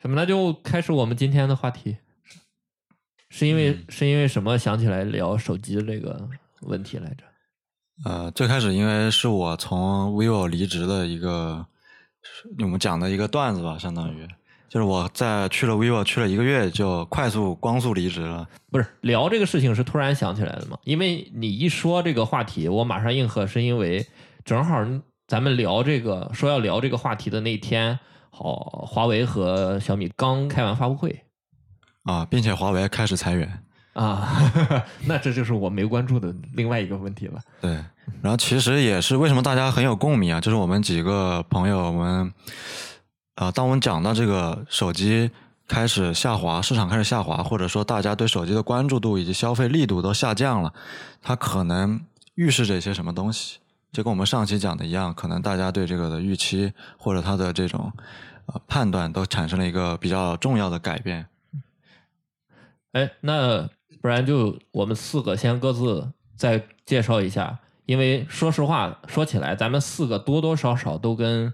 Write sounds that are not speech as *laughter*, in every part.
什么？那就开始我们今天的话题。是因为、嗯是因为什么想起来聊手机这个问题来着？呃，最开始因为是我从 vivo 离职的一个，是我们讲的一个段子吧，相当于就是我在去了 vivo 去了一个月，就快速光速离职了。不是聊这个事情是突然想起来的嘛？因为你一说这个话题，我马上应和，是因为正好咱们聊这个说要聊这个话题的那天，好，华为和小米刚开完发布会啊，并且华为开始裁员。啊，*laughs* 那这就是我没关注的另外一个问题了。对，然后其实也是为什么大家很有共鸣啊，就是我们几个朋友，我们啊、当我们讲到这个手机开始下滑，市场开始下滑，或者说大家对手机的关注度以及消费力度都下降了，它可能预示着一些什么东西？就跟我们上期讲的一样，可能大家对这个的预期或者它的这种呃判断都产生了一个比较重要的改变。哎，那不然就我们四个先各自再介绍一下，因为说实话，说起来，咱们四个多多少少都跟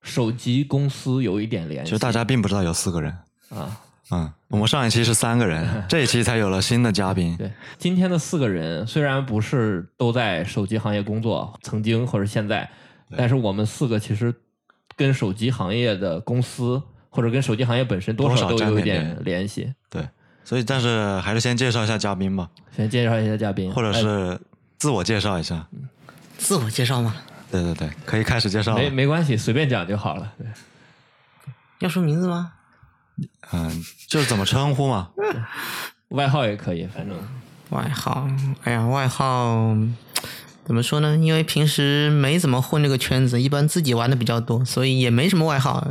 手机公司有一点联系。其实大家并不知道有四个人，啊，嗯，我们上一期是三个人，*laughs* 这一期才有了新的嘉宾。对，今天的四个人虽然不是都在手机行业工作，曾经或者现在，但是我们四个其实跟手机行业的公司或者跟手机行业本身多多少少都有一点点联系。对，所以但是还是先介绍一下嘉宾吧，先介绍一下嘉宾，或者哎是自我介绍一下。自我介绍吗？对对对，可以开始介绍。没没关系，随便讲就好了。对要说名字吗？嗯，就是怎么称呼嘛。*laughs* 外号也可以，反正外号，哎呀，外号怎么说呢？因为平时没怎么混这个圈子，一般自己玩的比较多，所以也没什么外号。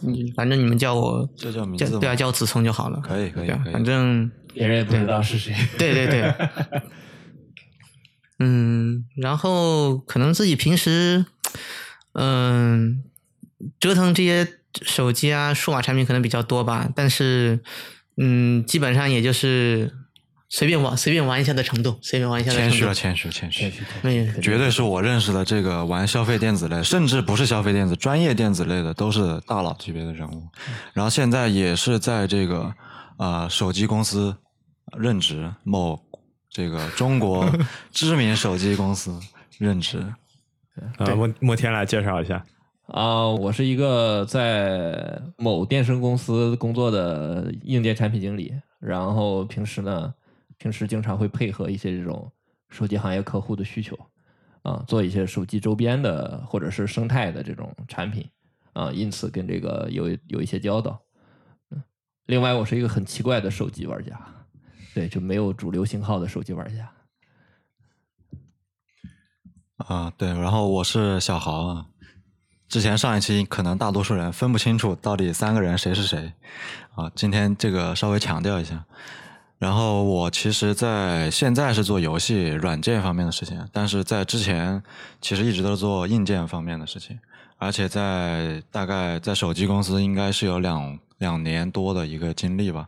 嗯，反正你们叫我就叫名字叫对啊，叫我子聪就好了。可以可以对啊可以反正别人也不知道是谁。对对对，*laughs* 嗯，然后可能自己平时，嗯，折腾这些手机啊、数码产品可能比较多吧，但是，嗯，基本上也就是随便玩、随便玩一下的程度，随便玩一下的程度。谦虚了，谦虚谦虚。没有，绝对是我认识的这个玩消费电子类，甚至不是消费电子，专业电子类的都是大佬级别的人物。然后现在也是在这个啊、呃手机公司任职，某这个中国知名手机公司任职。呃，莫莫天来介绍一下。啊、我是一个在某电声公司工作的硬件产品经理，然后平时呢，平时经常会配合一些这种手机行业客户的需求，啊、做一些手机周边的或者是生态的这种产品，啊、因此跟这个有有一些交道。嗯，另外我是一个很奇怪的手机玩家，对，就没有主流型号的手机玩家。啊，对，然后我是小豪啊。之前上一期可能大多数人分不清楚到底三个人谁是谁啊，今天这个稍微强调一下。然后我其实，在现在是做游戏软件方面的事情，但是在之前其实一直都是做硬件方面的事情，而且在大概在手机公司应该是有两两年多的一个经历吧。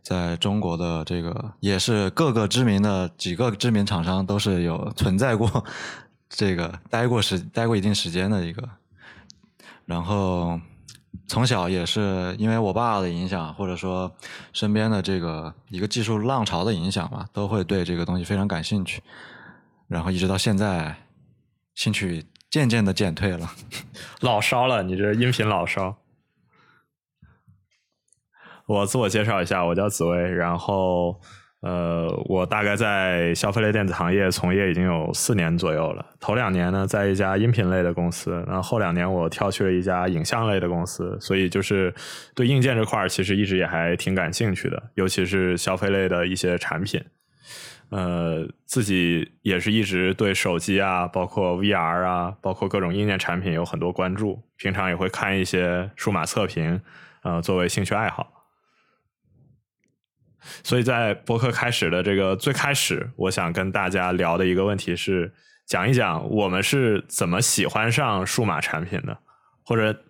在中国的这个也是各个知名的几个知名厂商都是有存在过这个待过时待过一定时间的一个，然后从小也是因为我爸的影响，或者说身边的这个一个技术浪潮的影响吧，都会对这个东西非常感兴趣，然后一直到现在，兴趣渐渐的减退了。*laughs* 老烧了，你这音频老烧。我自我介绍一下，我叫紫薇，然后呃，我大概在消费类电子行业从业已经有四年左右了。头两年呢，在一家音频类的公司，然后后两年我跳去了一家影像类的公司，所以就是对硬件这块儿其实一直也还挺感兴趣的，尤其是消费类的一些产品。呃，自己也是一直对手机啊，包括 VR 啊，包括各种硬件产品有很多关注，平常也会看一些数码测评，呃，作为兴趣爱好。所以在博客开始的这个最开始，我想跟大家聊的一个问题是，讲一讲我们是怎么喜欢上数码产品的，或者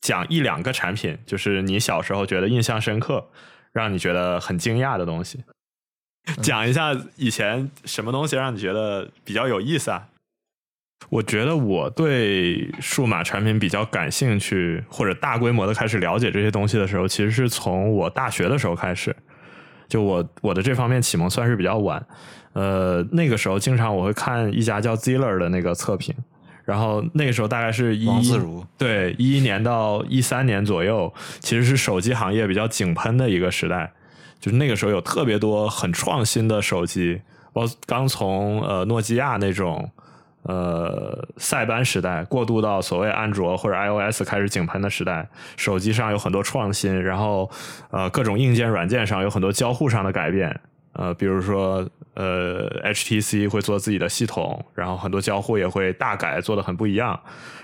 讲一两个产品，就是你小时候觉得印象深刻，让你觉得很惊讶的东西。讲一下以前什么东西让你觉得比较有意思啊？我觉得我对数码产品比较感兴趣，或者大规模的开始了解这些东西的时候，其实是从我大学的时候开始。就我我的这方面启蒙算是比较晚，呃，那个时候经常我会看一家叫 Ziller 的那个测评，然后那个时候大概是一王自如对一一年到一三年左右，其实是手机行业比较井喷的一个时代，就是那个时候有特别多很创新的手机，我刚从呃诺基亚那种。呃，塞班时代过渡到所谓安卓或者 iOS 开始井喷的时代，手机上有很多创新，然后呃各种硬件软件上有很多交互上的改变，呃比如说呃 HTC 会做自己的系统，然后很多交互也会大改，做的很不一样。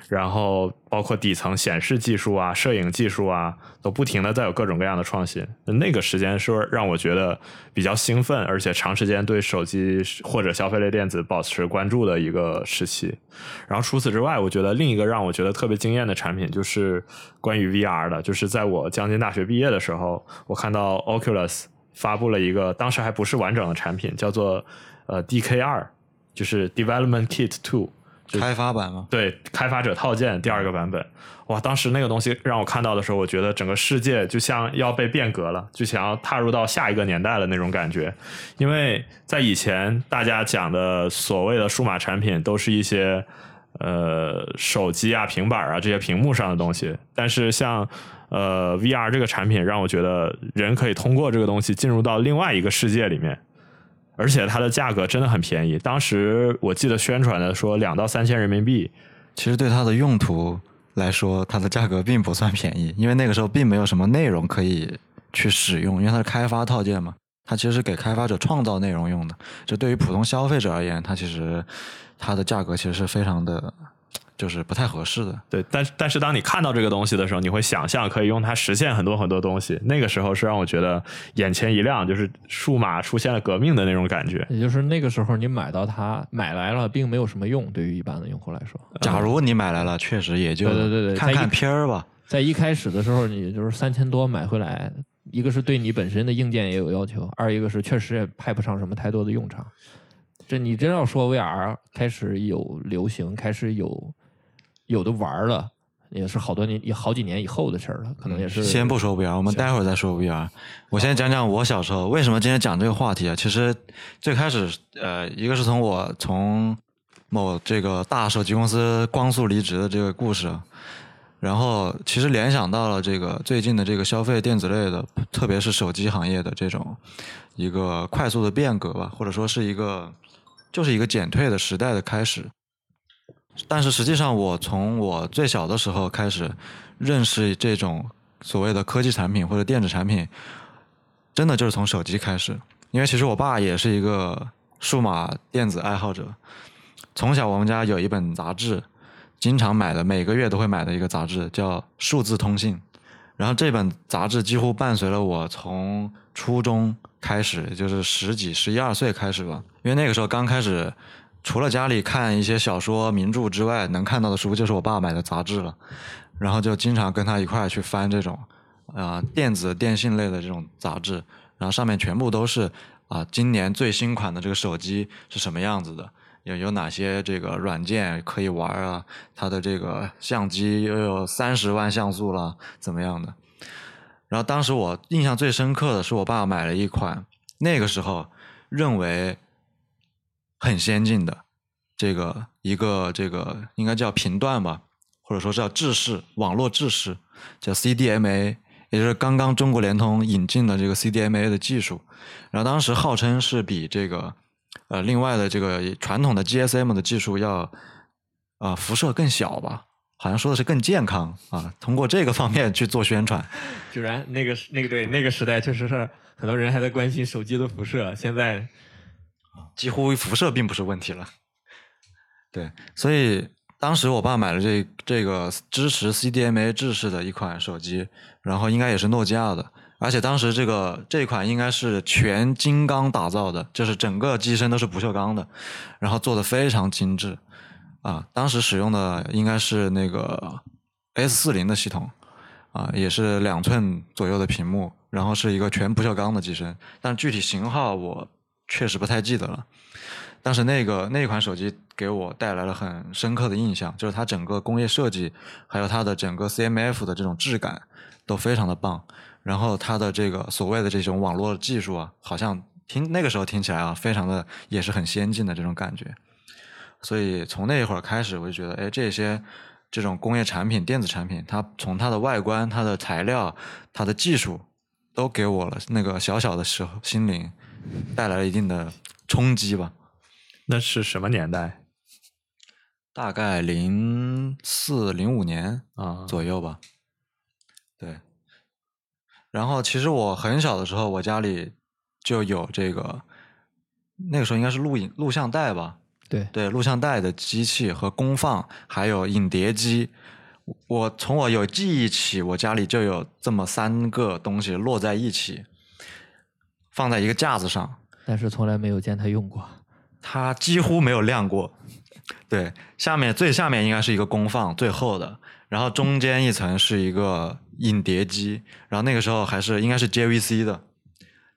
然后包括底层显示技术啊、摄影技术啊，都不停的在有各种各样的创新。那个时间是让我觉得比较兴奋，而且长时间对手机或者消费类电子保持关注的一个时期。然后除此之外，我觉得另一个让我觉得特别惊艳的产品就是关于 VR 的，就是在我将近大学毕业的时候，我看到 Oculus 发布了一个当时还不是完整的产品，叫做呃 DK 二，就是 Development Kit Two。开发版吗？对，开发者套件第二个版本，哇！当时那个东西让我看到的时候，我觉得整个世界就像要被变革了，就想要踏入到下一个年代的那种感觉。因为在以前，大家讲的所谓的数码产品，都是一些呃手机啊、平板啊这些屏幕上的东西，但是像呃 VR 这个产品，让我觉得人可以通过这个东西进入到另外一个世界里面。而且它的价格真的很便宜，当时我记得宣传的说两到三千人民币。其实对它的用途来说，它的价格并不算便宜，因为那个时候并没有什么内容可以去使用，因为它是开发套件嘛，它其实是给开发者创造内容用的。就对于普通消费者而言，它其实它的价格其实是非常的。就是不太合适的，对，但是但是当你看到这个东西的时候，你会想象可以用它实现很多很多东西。那个时候是让我觉得眼前一亮，就是数码出现了革命的那种感觉。也就是那个时候你买到它买来了，并没有什么用，对于一般的用户来说。假如你买来了，确实也就对对对对，看看片儿吧。在一开始的时候，你就是三千多买回来，一个是对你本身的硬件也有要求，二一个是确实也派不上什么太多的用场。这你真要说 VR 开始有流行，开始有。有的玩了，也是好多年、也好几年以后的事儿了，可能也是。先不说 VR，我们待会儿再说 VR。我先讲讲我小时候为什么今天讲这个话题啊？其实最开始，呃，一个是从我从某这个大手机公司光速离职的这个故事，然后其实联想到了这个最近的这个消费电子类的，特别是手机行业的这种一个快速的变革吧，或者说是一个就是一个减退的时代的开始。但是实际上，我从我最小的时候开始认识这种所谓的科技产品或者电子产品，真的就是从手机开始。因为其实我爸也是一个数码电子爱好者，从小我们家有一本杂志，经常买的，每个月都会买的一个杂志叫《数字通信》。然后这本杂志几乎伴随了我从初中开始，就是十几、十一二岁开始吧。因为那个时候刚开始。除了家里看一些小说名著之外，能看到的书就是我爸买的杂志了，然后就经常跟他一块去翻这种啊电子电信类的这种杂志，然后上面全部都是啊今年最新款的这个手机是什么样子的，有有哪些这个软件可以玩啊，它的这个相机又有三十万像素了，怎么样的？然后当时我印象最深刻的是我爸买了一款，那个时候认为。很先进的这个一个这个应该叫频段吧，或者说叫制式网络制式，叫 CDMA，也就是刚刚中国联通引进的这个 CDMA 的技术。然后当时号称是比这个呃另外的这个传统的 GSM 的技术要啊辐射更小吧，好像说的是更健康啊。通过这个方面去做宣传，*laughs* 居然那个那个对那个时代确实是很多人还在关心手机的辐射，现在。几乎辐射并不是问题了，对，所以当时我爸买了这这个支持 CDMA 制式的一款手机，然后应该也是诺基亚的，而且当时这个这款应该是全金刚打造的，就是整个机身都是不锈钢的，然后做的非常精致，啊，当时使用的应该是那个 S 四零的系统，啊，也是两寸左右的屏幕，然后是一个全不锈钢的机身，但具体型号我。确实不太记得了，但是那个那款手机给我带来了很深刻的印象，就是它整个工业设计，还有它的整个 CMF 的这种质感都非常的棒。然后它的这个所谓的这种网络技术啊，好像听那个时候听起来啊，非常的也是很先进的这种感觉。所以从那一会儿开始，我就觉得，哎，这些这种工业产品、电子产品，它从它的外观、它的材料、它的技术，都给我了那个小小的时候心灵带来了一定的冲击吧。那是什么年代大概零四零五年啊？左右吧。对。然后其实我很小的时候，我家里就有这个，那个时候应该是录影录像带吧。对对，录像带的机器和功放，还有影碟机，我从我有记忆起，我家里就有这么三个东西摞在一起，放在一个架子上，但是从来没有见他用过。它几乎没有亮过。对，下面最下面应该是一个功放，最厚的，然后中间一层是一个影碟机，然后那个时候还是应该是 JVC 的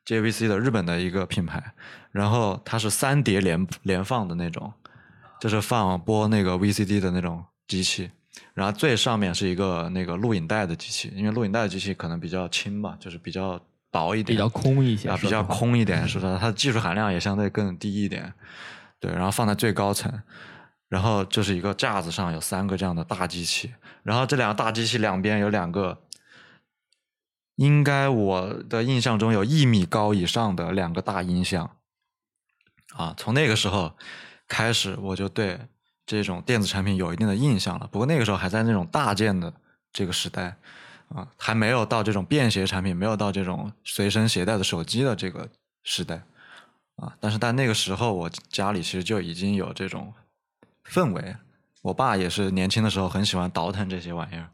，JVC 的日本的一个品牌。然后它是三碟连连放的那种，就是放播那个 VCD 的那种机器。然后最上面是一个那个录影带的机器，因为录影带的机器可能比较轻吧，就是比较薄一点，比较空一些啊，比较空一点，是吧？它的技术含量也相对更低一点。对，然后放在最高层，然后就是一个架子上有三个这样的大机器，然后这两个大机器两边有两个。应该我的印象中有一米高以上的两个大音箱。啊，从那个时候开始，我就对这种电子产品有一定的印象了。不过那个时候还在那种大件的这个时代，啊，还没有到这种便携产品，没有到这种随身携带的手机的这个时代，啊，但是在那个时候，我家里其实就已经有这种氛围。我爸也是年轻的时候很喜欢倒腾这些玩意儿。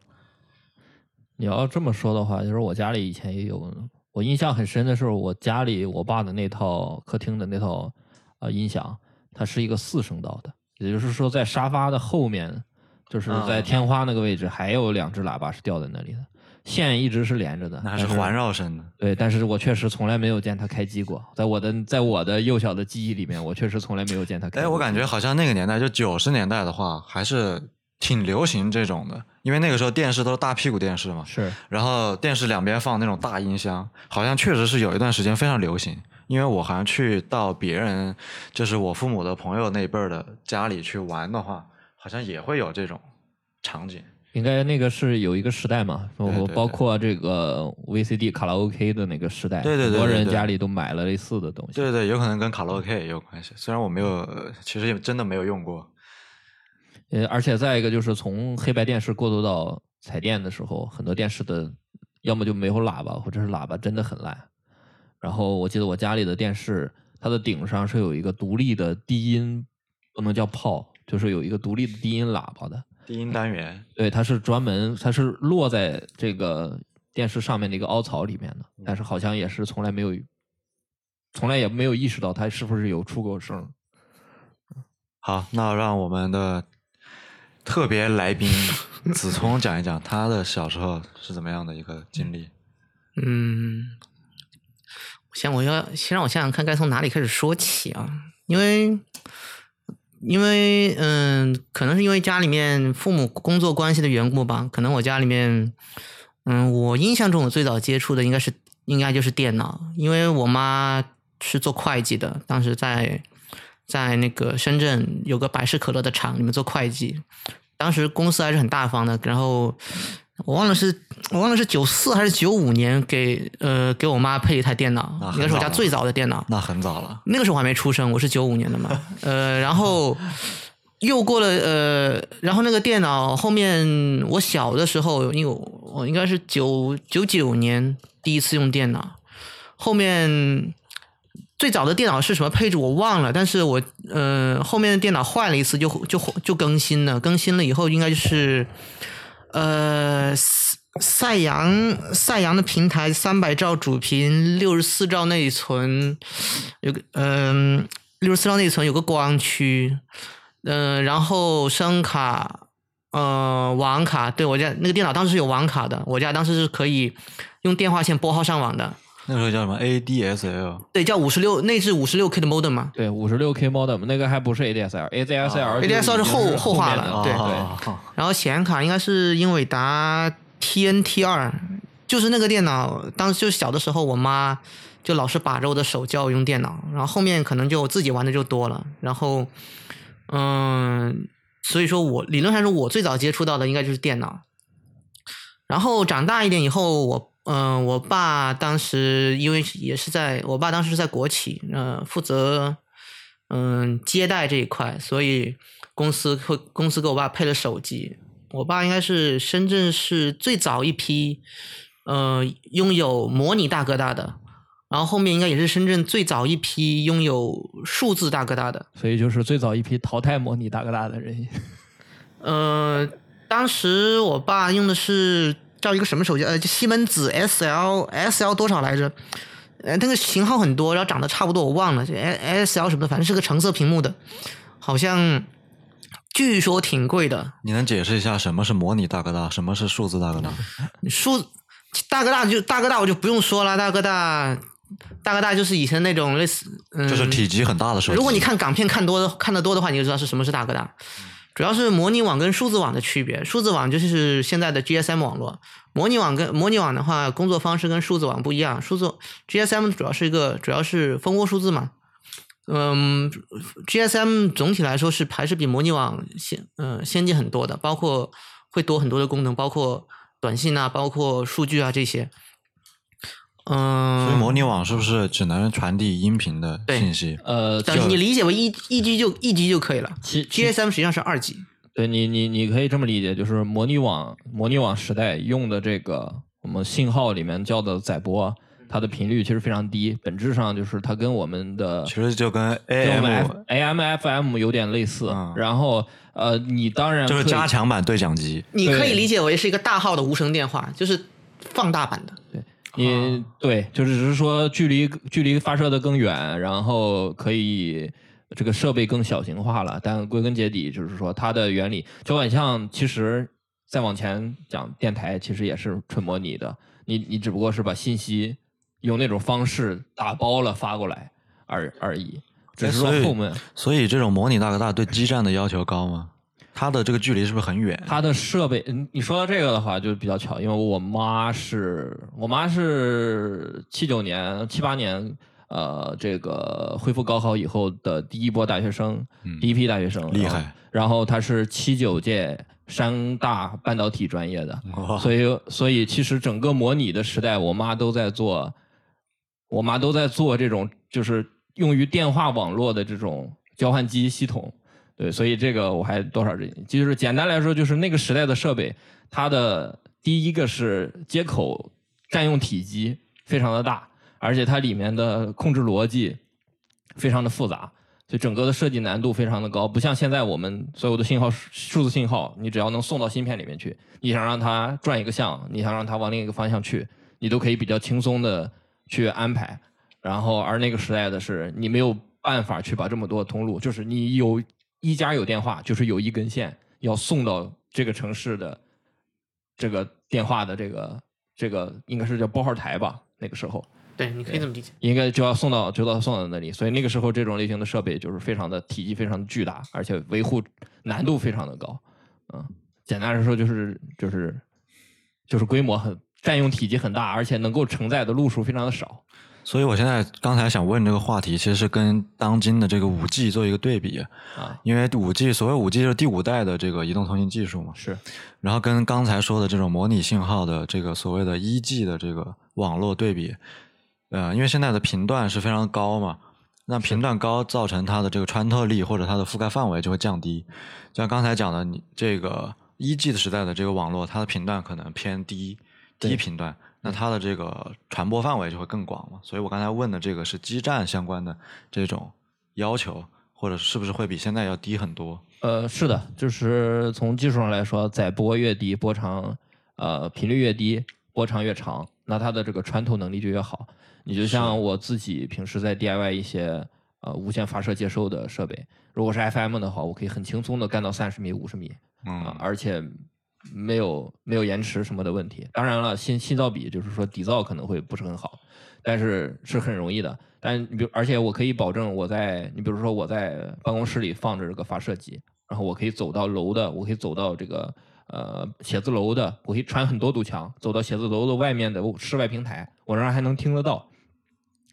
你要这么说的话，就是我家里以前也有，我印象很深的是我家里我爸的那套客厅的那套。啊，音响它是一个四声道的，也就是说，在沙发的后面，就是在天花那个位置，还有两只喇叭是吊在那里的，线一直是连着的，那还是环绕声的。对，但是我确实从来没有见它开机过，在我的在我的幼小的记忆里面，我确实从来没有见它开。哎，我感觉好像那个年代，就九十年代的话，还是挺流行这种的，因为那个时候电视都是大屁股电视嘛，是，然后电视两边放那种大音箱，好像确实是有一段时间非常流行。因为我好像去到别人，就是我父母的朋友那辈儿的家里去玩的话，好像也会有这种场景。应该那个是有一个时代嘛，包括这个 VCD 卡拉 OK 的那个时代，对对对，很多人家里都买了类似的东西。对对，有可能跟卡拉 OK 也有关系。虽然我没有，其实也真的没有用过。呃，而且再一个就是从黑白电视过渡到彩电的时候，很多电视的要么就没有喇叭，或者是喇叭真的很烂。然后我记得我家里的电视，它的顶上是有一个独立的低音，不能叫炮，就是有一个独立的低音喇叭的低音单元。对，它是专门，它是落在这个电视上面的一个凹槽里面的，但是好像也是从来没有，从来也没有意识到它是不是有出过声。好，那让我们的特别来宾子聪讲一讲他的小时候是怎么样的一个经历。*laughs* 嗯。先我要先让我想想看该从哪里开始说起啊，因为因为嗯，可能是因为家里面父母工作关系的缘故吧，可能我家里面嗯，我印象中我最早接触的应该是应该就是电脑，因为我妈是做会计的，当时在在那个深圳有个百事可乐的厂里面做会计，当时公司还是很大方的，然后。我忘了是，我忘了是九四还是九五年给呃给我妈配一台电脑，应该是我家最早的电脑。那很早了。那个时候我还没出生，我是九五年的嘛。呃，然后又过了呃，然后那个电脑后面我小的时候，因为我应该是九九九年第一次用电脑，后面最早的电脑是什么配置我忘了，但是我呃后面的电脑坏了一次就就就更新了，更新了以后应该就是。呃，赛赛扬赛扬的平台三百兆主频，六十四兆内存，有个嗯，六十四兆内存有个光驱，嗯，然后声卡，呃，网卡，对我家那个电脑当时是有网卡的，我家当时是可以用电话线拨号上网的，那时候叫什么 ADSL？对，叫五十六内置五十六 K 的 modem 嘛。对，五十六 K modem 那个还不是 ADSL，ADSL，ADSL 是后后话了对对然后显卡应该是英伟达 TNT 二，就是那个电脑，当时就小的时候，我妈就老是把着我的手叫我用电脑，然后后面可能就自己玩的就多了，然后嗯，所以说我理论上说，我最早接触到的应该就是电脑。然后长大一点以后，我嗯、我爸当时因为也是在我爸当时是在国企，呃，负责嗯接待这一块，所以公司会公司给我爸配了手机。我爸应该是深圳市最早一批呃拥有模拟大哥大的，然后后面应该也是深圳最早一批拥有数字大哥大的。所以就是最早一批淘汰模拟大哥大的人。*laughs* 呃，当时我爸用的是叫一个什么手机？呃，就西门子 S L S L 多少来着？呃，那个型号很多，然后长得差不多，我忘了，就 S L 什么的，反正是个橙色屏幕的，好像据说挺贵的。你能解释一下什么是模拟大哥大，什么是数字大哥大？数大哥大就大哥大，我就不用说了，大哥大大哥大就是以前那种类似，嗯，就是体积很大的手机。如果你看港片看多的看得多的话，你就知道是什么是大哥大。主要是模拟网跟数字网的区别，数字网就是现在的 GSM 网络，模拟网跟模拟网的话，工作方式跟数字网不一样。数字 GSM 主要是一个主要是蜂窝数字嘛，嗯，GSM 总体来说是还是比模拟网先嗯、先进很多的，包括会多很多的功能，包括短信啊，包括数据啊这些。嗯，所以模拟网是不是只能传递音频的信息？呃，等就你理解为一一 G 就一 G 就可以了，GSM 实际上是二 G。对你，你你可以这么理解，就是模拟网模拟网时代用的这个我们信号里面叫的载波，它的频率其实非常低，本质上就是它跟我们的其实就跟 AM AM FM 有点类似。嗯然后呃，你当然就是加强版对讲机。你可以理解为是一个大号的无声电话，就是放大版的。你对，就是只是说距离距离发射的更远，然后可以这个设备更小型化了。但归根结底就是说它的原理就很像，其实再往前讲，电台其实也是纯模拟的。你你只不过是把信息用那种方式打包了发过来而而已，只是说哎所以后面所以这种模拟大哥大对基站的要求高吗？它的这个距离是不是很远？它的设备，嗯，你说到这个的话就比较巧，因为我妈是我妈是七九年、七八年，呃，这个恢复高考以后的第一波大学生，嗯第一批大学生，厉害。然后她是七九届山大半导体专业的，哇所以所以其实整个模拟的时代，我妈都在做，我妈都在做这种就是用于电话网络的这种交换机系统。对，所以这个我还多少这，就是简单来说，就是那个时代的设备，它的第一个是接口占用体积非常的大，而且它里面的控制逻辑非常的复杂，所以整个的设计难度非常的高，不像现在我们所有的信号数字信号，你只要能送到芯片里面去，你想让它转一个向，你想让它往另一个方向去，你都可以比较轻松的去安排。然后而那个时代的是你没有办法去把这么多通路，就是你有一家有电话，就是有一根线要送到这个城市的这个电话的这个这个应该是叫拨号台吧，那个时候。对，你可以这么理解。应该就要送到就要送到那里，所以那个时候这种类型的设备就是非常的体积非常的巨大，而且维护难度非常的高。嗯，简单来说就是就是就是规模很占用体积很大，而且能够承载的路数非常的少。所以我现在刚才想问这个话题，其实是跟当今的这个五 G 做一个对比啊，因为五 G 所谓五 G 就是第五代的这个移动通信技术嘛，是然后跟刚才说的这种模拟信号的这个所谓的一 G 的这个网络对比，呃，因为现在的频段是非常高嘛，那频段高造成它的这个穿透力或者它的覆盖范围就会降低。就像刚才讲的，你这个一 G 的时代的这个网络，它的频段可能偏低，低频段，那它的这个传播范围就会更广嘛。所以我刚才问的这个是基站相关的这种要求，或者是不是会比现在要低很多？呃，是的，就是从技术上来说，载波越低，波长呃频率越低，波长越长，那它的这个穿透能力就越好。你就像我自己平时在 DIY 一些呃无线发射接收的设备，如果是 FM 的话，我可以很轻松的干到三十米、五十米啊、嗯，而且没有没有延迟什么的问题。当然了，信信噪比就是说底噪可能会不是很好，但是是很容易的。但你比如，而且我可以保证我在你比如说我在办公室里放着这个发射机，然后我可以走到楼的，我可以走到这个呃写字楼的，我可以穿很多堵墙走到写字楼的外面的室外平台，我仍然还能听得到。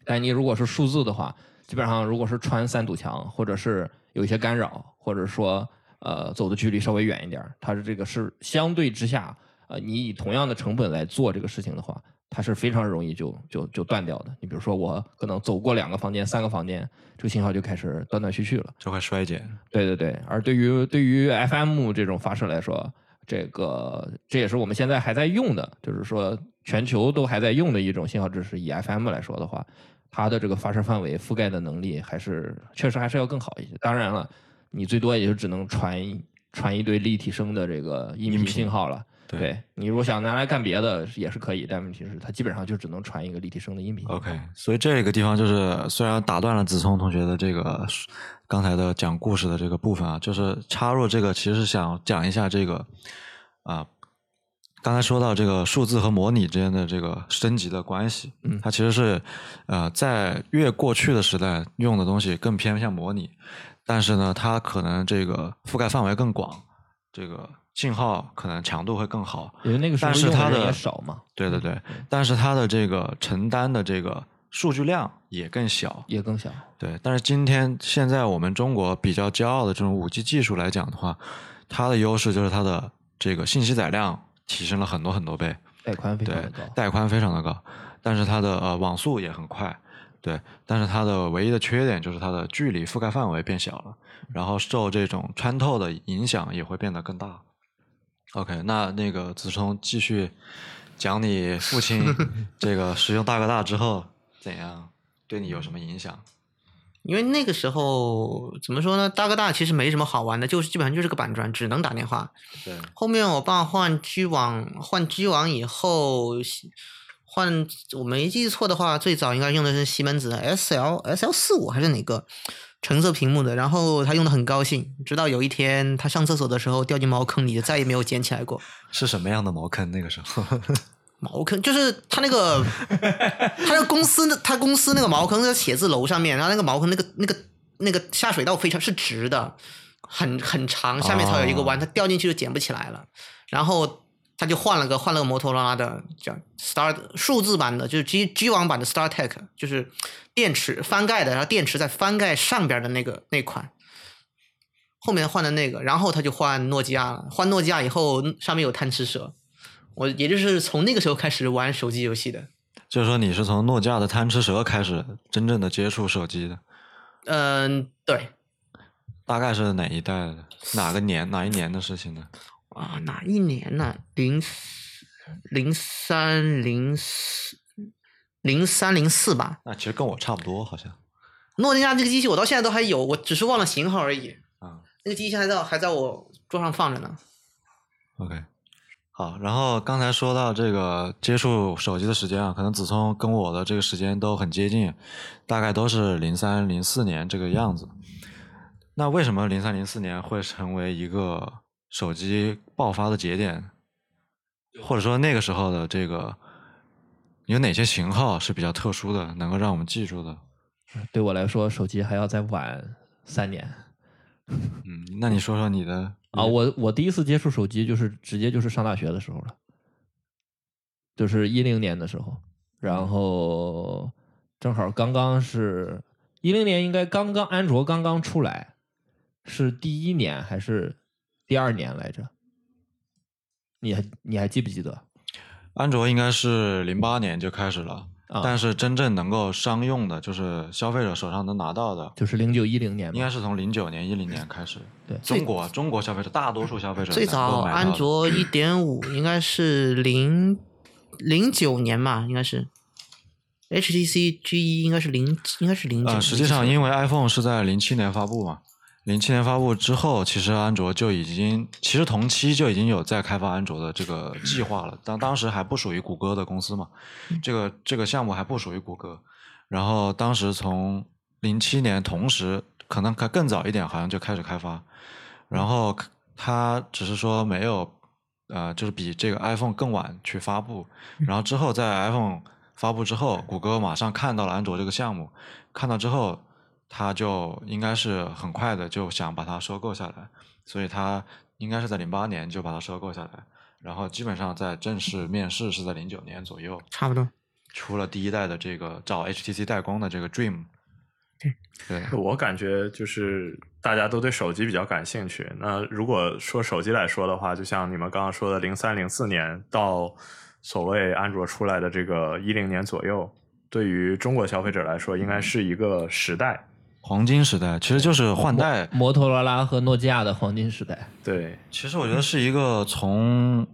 但你如果是数字的话，基本上如果是穿三堵墙，或者是有一些干扰，或者说呃走的距离稍微远一点儿，它是这个是相对之下，呃，你以同样的成本来做这个事情的话，它是非常容易就就就断掉的。你比如说我可能走过两个房间、三个房间，这个信号就开始断断续续了。就会衰减。对对对，而对于对于 FM 这种发射来说，这个这也是我们现在还在用的，就是说全球都还在用的一种信号支持。以 FM 来说的话，它的这个发射范围覆盖的能力还是确实还是要更好一些。当然了，你最多也就只能传传一堆立体声的这个音频信号了。对你如果想拿来干别的也是可以，但问题是它基本上就只能传一个立体声的音频。OK，所以这个地方就是虽然打断了子聪同学的这个刚才的讲故事的这个部分啊，就是插入这个，其实是想讲一下这个啊，刚才说到这个数字和模拟之间的这个升级的关系，嗯它其实是呃在越过去的时代用的东西更偏向模拟，但是呢，它可能这个覆盖范围更广，这个信号可能强度会更好，因为那个时候但是它的也少嘛，对对对，但是它的这个承担的这个数据量也更小。也更小。对，但是今天现在我们中国比较骄傲的这种五 G 技术来讲的话，它的优势就是它的这个信息载量提升了很多很多倍，带宽非常对的高，，带宽非常的高，但是它的呃网速也很快，对，但是它的唯一的缺点就是它的距离覆盖范围变小了，然后受这种穿透的影响也会变得更大。OK，那那个子聪继续讲你父亲 *laughs* 这个使用大哥大之后怎样，对你有什么影响？*laughs* 因为那个时候怎么说呢，大哥大其实没什么好玩的，就是基本上就是个板砖，只能打电话。对，后面我爸换居网，换居网以后，换我没记错的话，最早应该用的是西门子 S L S L 四五还是哪个橙色屏幕的，然后他用的很高兴，直到有一天他上厕所的时候掉进茅坑里，再也没有捡起来过。是什么样的茅坑？那个时候 *laughs* 茅坑就是他那个，他那个公司的，他公司那个茅坑在写字楼上面，然后那个茅坑那个那个那个下水道非常是直的，很很长，下面才有一个弯，他掉进去就捡不起来了。然后他就换了个换了个摩托罗拉的叫 Star 数字版的，就是 G G 网版的 StarTech，就是电池翻盖的，然后电池在翻盖上边的那个那款。后面换的那个，然后他就换诺基亚了。换诺基亚以后，上面有贪吃蛇，我也就是从那个时候开始玩手机游戏的。就是说你是从诺基亚的贪吃蛇开始真正的接触手机的，嗯，对大概是哪一代的？哪个年哪一年的事情呢？啊，哪一年呢、零零三零四零三零四吧。那其实跟我差不多，好像诺基亚这个机器我到现在都还有，我只是忘了型号而已。啊。那个机器还在还在我桌上放着呢。OK，好，然后刚才说到这个接触手机的时间啊，可能子聪跟我的这个时间都很接近，大概都是零三零四年这个样子。那为什么零三零四年会成为一个手机爆发的节点？或者说那个时候的这个有哪些型号是比较特殊的，能够让我们记住的？对我来说，手机还要再晚三年嗯，那你说说你的啊。我我第一次接触手机就是直接就是上大学的时候了，就是一零年的时候，然后正好刚刚是一零年，应该刚刚安卓刚刚出来，是第一年还是第二年来着？你还你还记不记得？安卓应该是零八年就开始了，啊但是真正能够商用的，就是消费者手上能拿到的，就是零九一零年，应该是从零九年、一零年开始。对中国中国消费者大多数消费者最早安卓一点五应该是零零九年吧，应该是 HTC G 一应该是零应该是零九。呃，实际上因为 iPhone 是在零七年发布嘛，零七年发布之后，其实安卓就已经，其实同期就已经有在开发安卓的这个计划了，当当时还不属于谷歌的公司嘛，这个这个项目还不属于谷歌，然后当时从零七年同时，可能更更早一点，好像就开始开发，然后它只是说没有呃，就是比这个 iPhone 更晚去发布，然后之后在 iPhone 发布之后，谷歌马上看到了安卓这个项目，看到之后，他就应该是很快的就想把它收购下来，所以他应该是在零八年就把它收购下来，然后基本上在正式面试是在零九年左右，差不多。出了第一代的这个找 HTC 代工的这个 Dream，对，我感觉就是大家都对手机比较感兴趣。那如果说手机来说的话，就像你们刚刚说的，零三零四年到所谓安卓出来的这个一零年左右，对于中国消费者来说，应该是一个时代。黄金时代其实就是换代，摩托罗拉和诺基亚的黄金时代。对，其实我觉得是一个从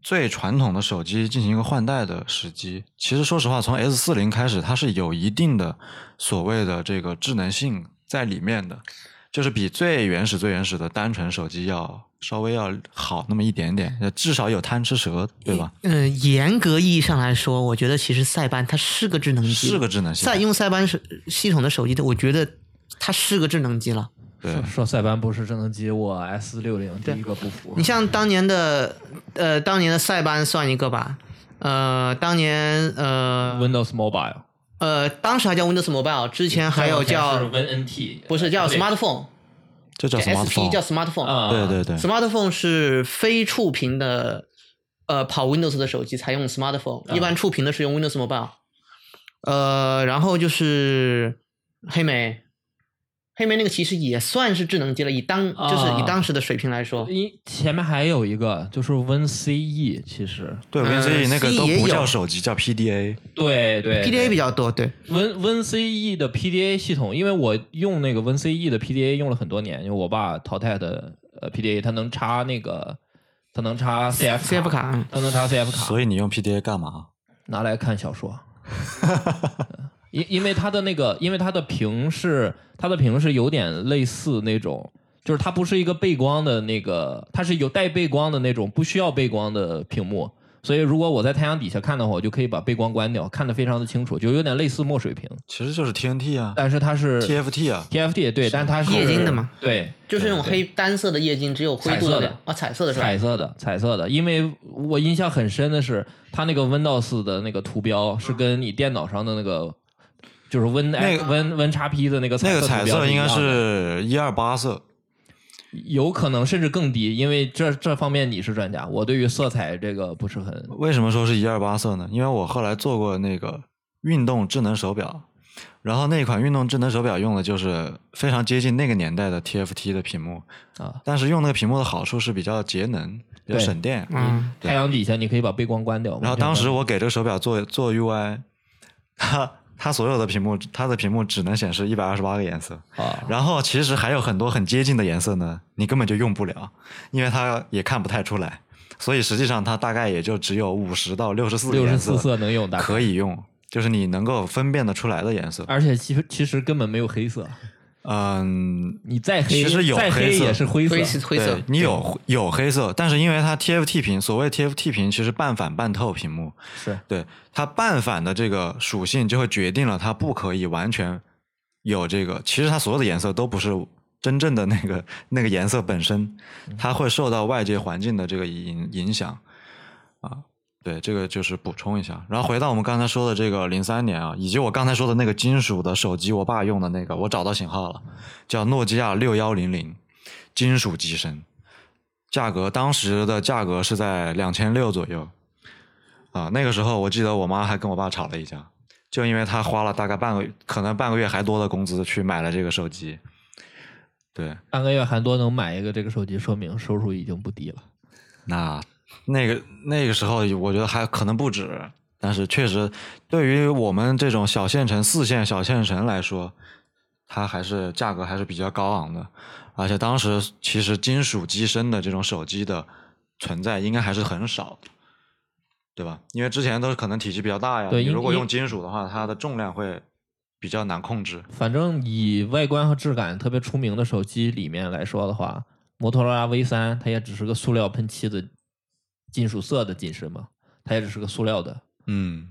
最传统的手机进行一个换代的时机。其实说实话，从 S 四零开始，它是有一定的所谓的这个智能性在里面的，就是比最原始、最原始的单纯手机要稍微要好那么一点点，至少有贪吃蛇，对吧？嗯、严格意义上来说，我觉得其实塞班它是个智能机，是个智能系统在用塞班是系统的手机的，我觉得它是个智能机了。对说说塞班不是智能机，我 S 六零第一个不服。你像当年的呃，当年的塞班算一个吧，呃，当年呃 Windows Mobile，呃，当时还叫 Windows Mobile，之前还有叫 WinNT，不是叫 Smartphone，这叫 SP 叫啊，对对对，Smartphone 是非触屏的，呃，跑 Windows 的手机才用 Smartphone，、一般触屏的是用 Windows Mobile。呃，然后就是黑莓，黑莓那个其实也算是智能机了，以当就是以啊当时的水平来说，一前面还有一个就是 WinCE，其实对呃 WinCE 那个都不叫手机，叫 PDA。对对 PDA 比较多，对，Win WinCE 的 PDA 系统，因为我用那个 WinCE 的 PDA 用了很多年，因为我爸淘汰的呃 PDA，它能插那个，它能插 CF CF 卡嗯它能插 CF 卡，所以你用 PDA 干嘛？拿来看小说。*laughs* 因因为它的那个，因为它的屏是它的屏是有点类似那种，就是它不是一个背光的那个，它是有带背光的那种不需要背光的屏幕。所以如果我在太阳底下看的话，我就可以把背光关掉，看得非常的清楚，就有点类似墨水屏，其实就是 TNT 啊。但是它是，TFT 啊，TFT 对，但它是液晶的嘛，对，就是那种黑单色的液晶，只有灰色的。的。啊，彩色的是吧？彩色的，彩色的。因为我印象很深的是，它那个 Windows 的那个图标是跟你电脑上的那个，就是 Win 那个 Win Win 叉 P 的那个那个彩彩色应该是一二八色。有可能甚至更低，因为这这方面你是专家，我对于色彩这个不是很为什么说是一二八色呢？因为我后来做过那个运动智能手表，然后那款运动智能手表用的就是非常接近那个年代的 TFT 的屏幕，啊。但是用那个屏幕的好处是比较节能，比较对省电。嗯，太阳底下你可以把背光关掉。然后当时我我给这个手表做做 UI，它它所有的屏幕，它的屏幕只能显示一百二十八个颜色。啊，然后其实还有很多很接近的颜色呢，你根本就用不了，因为它也看不太出来，所以实际上它大概也就只有五十到六十四六十颜四色能用大概可以用，就是你能够分辨得出来的颜色。而且其实其实根本没有黑色，嗯，你再黑其实有再黑黑色也是灰色灰色灰色对，你有有黑色，但是因为它 TFT 屏，所谓 TFT 屏其实半反半透屏幕，是。对它半反的这个属性就会决定了它不可以完全有这个，其实它所有的颜色都不是真正的那个那个颜色本身，它会受到外界环境的这个影影响。啊。对，这个就是补充一下。然后回到我们刚才说的这个零三年啊，以及我刚才说的那个金属的手机，我爸用的那个，我找到型号了，叫诺基亚六幺零零，金属机身，价格当时的价格是在两千六左右。啊，那个时候我记得我妈还跟我爸吵了一架，就因为他花了大概半个，可能半个月还多的工资去买了这个手机。对，半个月还多能买一个这个手机，说明收入已经不低了。那那个那个时候，我觉得还可能不止，但是确实对于我们这种小县城、四线小县城来说，它还是价格还是比较高昂的。而且当时其实金属机身的这种手机的存在应该还是很少的，对吧？因为之前都是可能体积比较大呀，你如果用金属的话，它的重量会比较难控制。反正以外观和质感特别出名的手机里面来说的话，摩托罗拉 V 三它也只是个塑料喷漆的金属色的紧身嘛，它也只是个塑料的。嗯，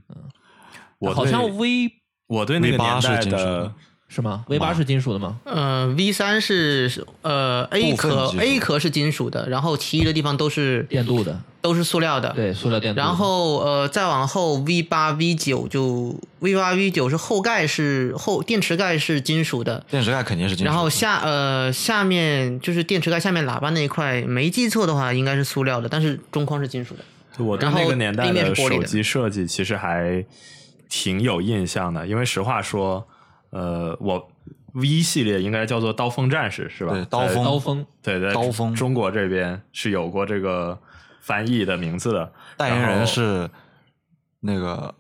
我好像 V 我对那个 V8 年代是金属的。的。是吗？V 八是金属的吗？呃，V 三是呃 A 壳，A 壳是金属的，然后其余的地方都是电镀的，都是塑料的。对，塑料电镀。然后呃，再往后 V 八、V 九就 V 八、V 九是后盖是后电池盖是金属的，电池盖肯定是金属。然后下呃下面就是电池盖下面喇叭那一块，没记错的话应该是塑料的，但是中框是金属的。我那个年代地面玻璃的手机设计其实还挺有印象的，因为实话说，呃，我 V 系列应该叫做刀锋战士是吧？对刀锋刀锋，对对，刀锋中国这边是有过这个翻译的名字的，代言人是那个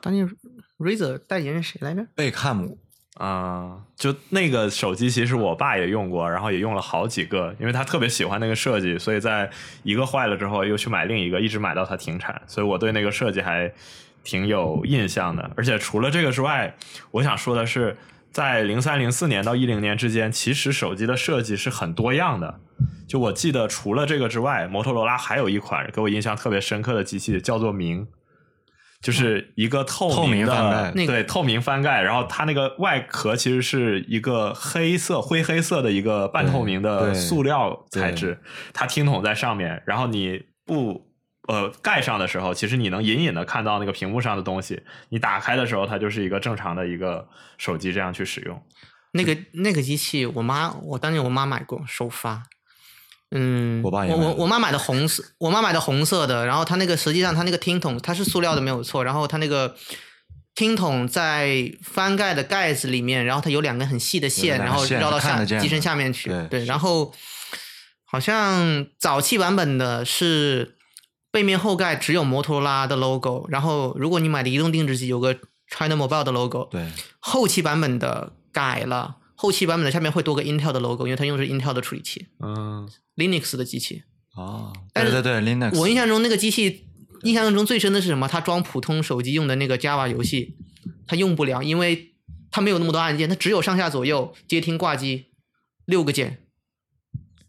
当年 Razer 代言人谁来着？贝克汉姆，啊、就那个手机，其实我爸也用过，然后也用了好几个，因为他特别喜欢那个设计，所以在一个坏了之后又去买另一个，一直买到它停产，所以我对那个设计还挺有印象的。而且除了这个之外，我想说的是，在零三零四年到一零年之间，其实手机的设计是很多样的。就我记得，除了这个之外，摩托罗拉还有一款给我印象特别深刻的机器，叫做明。就是一个透透明的翻盖那个对透明翻盖，然后它那个外壳其实是一个黑色、灰黑色的一个半透明的塑料材质，它听筒在上面，然后你不呃盖上的时候，其实你能隐隐的看到那个屏幕上的东西，你打开的时候，它就是一个正常的一个手机这样去使用。那个那个机器，我妈我当年我妈买过首发。嗯，我我爸也我我妈买的红色，我妈买的红色的，然后它那个实际上它那个听筒它是塑料的没有错，然后它那个听筒在翻盖的盖子里面，然后它有两根很细的线，线然后绕到下机身下面去，对对，然后好像早期版本的是背面后盖只有摩托罗拉的 logo，然后如果你买的移动定制机有个 China Mobile 的 logo，对，后期版本的改了，后期版本的下面会多个 Intel 的 logo，因为它用的是 Intel 的处理器嗯，，Linux 的机器。哦，对对对，Linux，我印象中那个机器，印象中最深的是什么？它装普通手机用的那个 Java 游戏，它用不了，因为它没有那么多按键，它只有上下左右、接听、挂机六个键，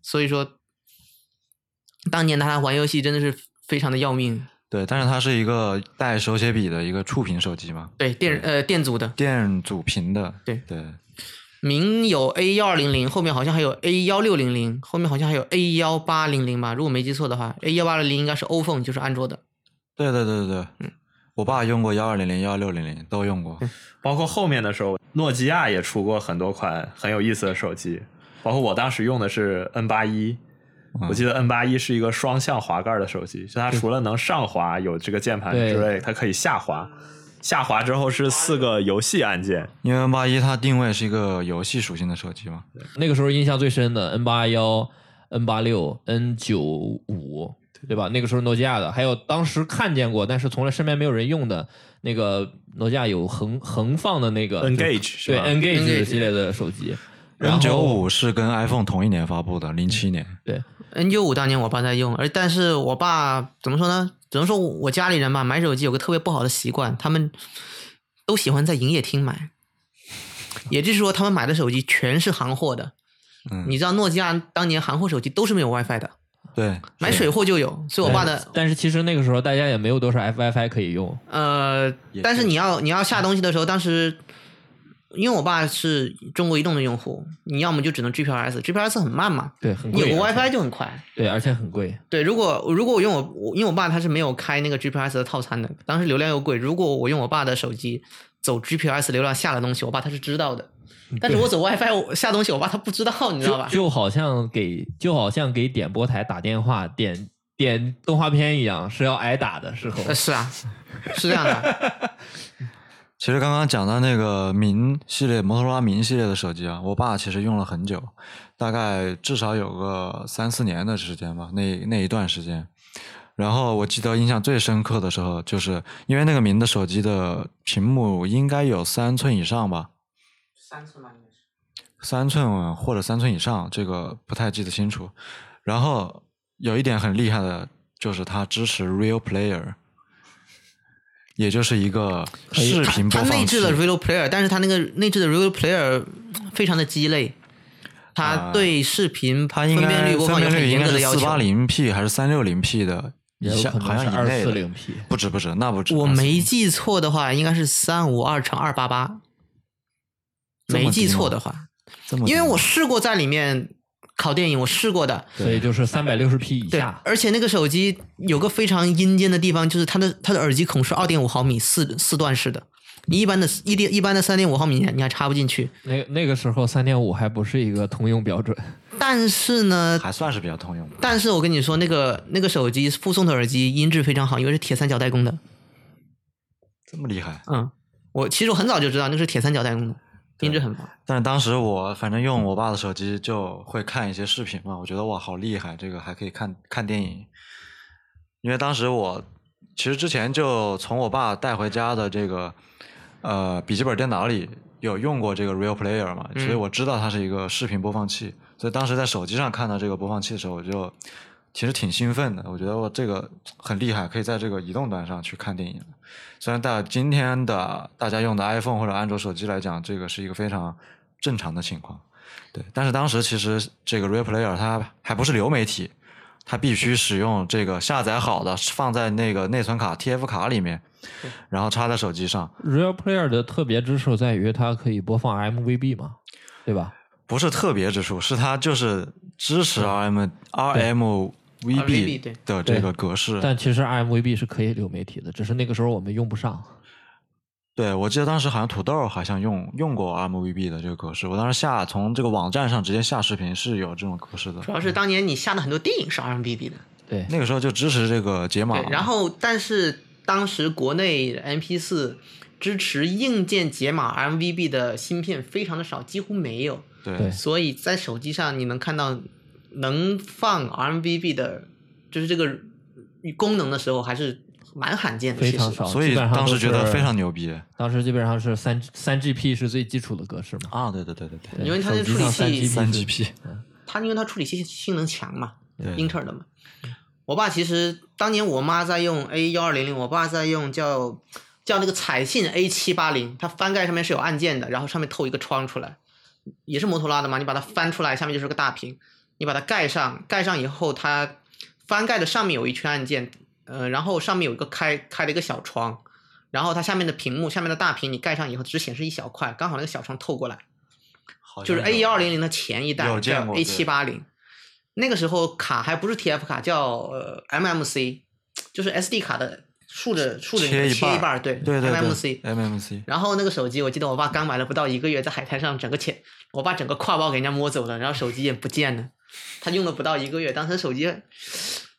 所以说当年拿它玩游戏真的是非常的要命。对，但是它是一个带手写笔的一个触屏手机嘛，对电呃电阻的，电阻屏的，对对，明有 A 幺二零零，后面好像还有 A 幺六零零，后面好像还有 A 幺八零零吧，如果没记错的话，A 幺八零零应该是 O phone 就是安卓的。对对对对对，嗯我爸用过幺二零零、幺六零零都用过，包括后面的时候，诺基亚也出过很多款很有意思的手机，包括我当时用的是 N 八一。我记得 N 八一是一个双向滑盖的手机，就它除了能上滑有这个键盘之外，它可以下滑。下滑之后是四个游戏按键，因为 N 八一它定位是一个游戏属性的手机嘛，那个时候印象最深的 N 八幺、N 八六、N 九五，对吧？那个时候诺基亚的，还有当时看见过，但是从来身边没有人用的那个诺基亚有横横放的那个 Engage 是对吧 Engage 系列的手机。然 N 后九五是跟 iPhone 同一年发布的，零七年。对 N 九五当年我爸在用，而但是我爸怎么说呢？只能说我家里人吧，买手机有个特别不好的习惯，他们都喜欢在营业厅买，也就是说他们买的手机全是行货的。嗯你知道诺基亚当年行货手机都是没有 WiFi 的，对，买水货就有，所以我爸的但是其实那个时候大家也没有多少 FWiFi 可以用，呃，但是你要你要下东西的时候，当时因为我爸是中国移动的用户，你要么就只能 GPRS，GPRS 很慢嘛，对，很贵。你有个 WiFi 就很快。对，而且很贵。对，如果如果我用我我因为我爸他是没有开那个 GPS 的套餐的，当时流量又贵，如果我用我爸的手机走 GPS 流量下的东西，我爸他是知道的，但是我走 WiFi 我下东西，我爸他不知道，你知道吧？就就好像给就好像给点播台打电话点点动画片一样，是要挨打的时候。呃，是啊，是这样的。*laughs* 其实刚刚讲到那个明系列摩托罗拉明系列的手机啊，我爸其实用了很久，大概至少有个三四年的时间吧，那那一段时间。然后我记得印象最深刻的时候，就是因为那个明的手机的屏幕应该有三寸以上吧，三寸吧，应该是。三寸或者三寸以上，这个不太记得清楚。然后有一点很厉害的，就是它支持 Real Player，也就是一个视频播它放器。内置了 Real Player，但是它那个内置的 Real Player 非常的鸡肋，它啊对视频它应分辨率播放率应严格的要求该是四八。零 P 还是三六零 P 的以下，也有可好像二以内的四零 P，不止不止，那不止。我没记错的话，应该是三五二乘二八八。没记错的话，因为我试过在里面拷电影，我试过的。所以就是三百六十 P 以对下，，而且那个手机有个非常阴间的地方，就是它的它的耳机孔是二点五毫米四四段式的，你一般的一点一般的三点五毫米你还你还插不进去。那那个时候三点五还不是一个通用标准，但是呢，还算是比较通用。但是我跟你说，那个那个手机附送的耳机音质非常好，因为是铁三角代工的。这么厉害，嗯，我其实我很早就知道那是铁三角代工的，音质很棒。但是当时我反正用我爸的手机就会看一些视频嘛，我觉得哇好厉害，这个还可以看看电影。因为当时我其实之前就从我爸带回家的这个呃笔记本电脑里有用过这个 Real Player 嘛，所以我知道它是一个视频播放器，所以当时在手机上看到这个播放器的时候，我就其实挺兴奋的，我觉得我这个很厉害，可以在这个移动端上去看电影。虽然到今天的大家用的 iPhone 或者安卓手机来讲，这个是一个非常正常的情况，对。但是当时其实这个 Real Player 它还不是流媒体，它必须使用这个下载好的放在那个内存卡 TF 卡里面，然后插在手机上，Real Player 的特别之处在于它可以播放 MVB 嘛，对吧？不是特别之处，是它就是支持 RM RMVB RMVB 对的这个格式。但其实 MVB 是可以流媒体的，只是那个时候我们用不上。对，我记得当时好像土豆好像用用过 RMVB 的这个格式，我当时下从这个网站上直接下视频是有这种格式的主。要是当年你下的很多电影是 RMVB 的，对，那个时候就支持这个解码，，然后但是当时国内 MP 四支持硬件解码 RMVB 的芯片非常的少，几乎没有，对对所以在手机上你能看到能放 RMBB 的，就是这个功能的时候还是蛮罕见的，非常少。所以当时觉得非常牛逼当时基本上是三三 GP 是最基础的格式嘛，啊！对对对对对，因为它的处理器三3 GP 它因为它处理器性能强嘛，对英特尔的嘛。我爸其实当年我妈在用 A 幺二零零，我爸在用叫叫那个彩信 A 七八零，它翻盖上面是有按键的，然后上面透一个窗出来，也是摩托罗拉的嘛。你把它翻出来，下面就是个大屏，你把它盖上，盖上以后它翻盖的上面有一圈按键，呃，然后上面有一个开开了一个小窗，然后它下面的屏幕下面的大屏你盖上以后只显示一小块，刚好那个小窗透过来。就是 A 有幺二零零的前一代叫 A 七八零，那个时候卡还不是 TF 卡，叫呃 MMC，就是 SD 卡的竖着竖着切一半对对对对 MMC。MMC，然后那个手机，我记得我爸刚买了不到一个月，在海滩上整个钱，我爸整个挎包给人家摸走了，然后手机也不见了。他用了不到一个月，当时手机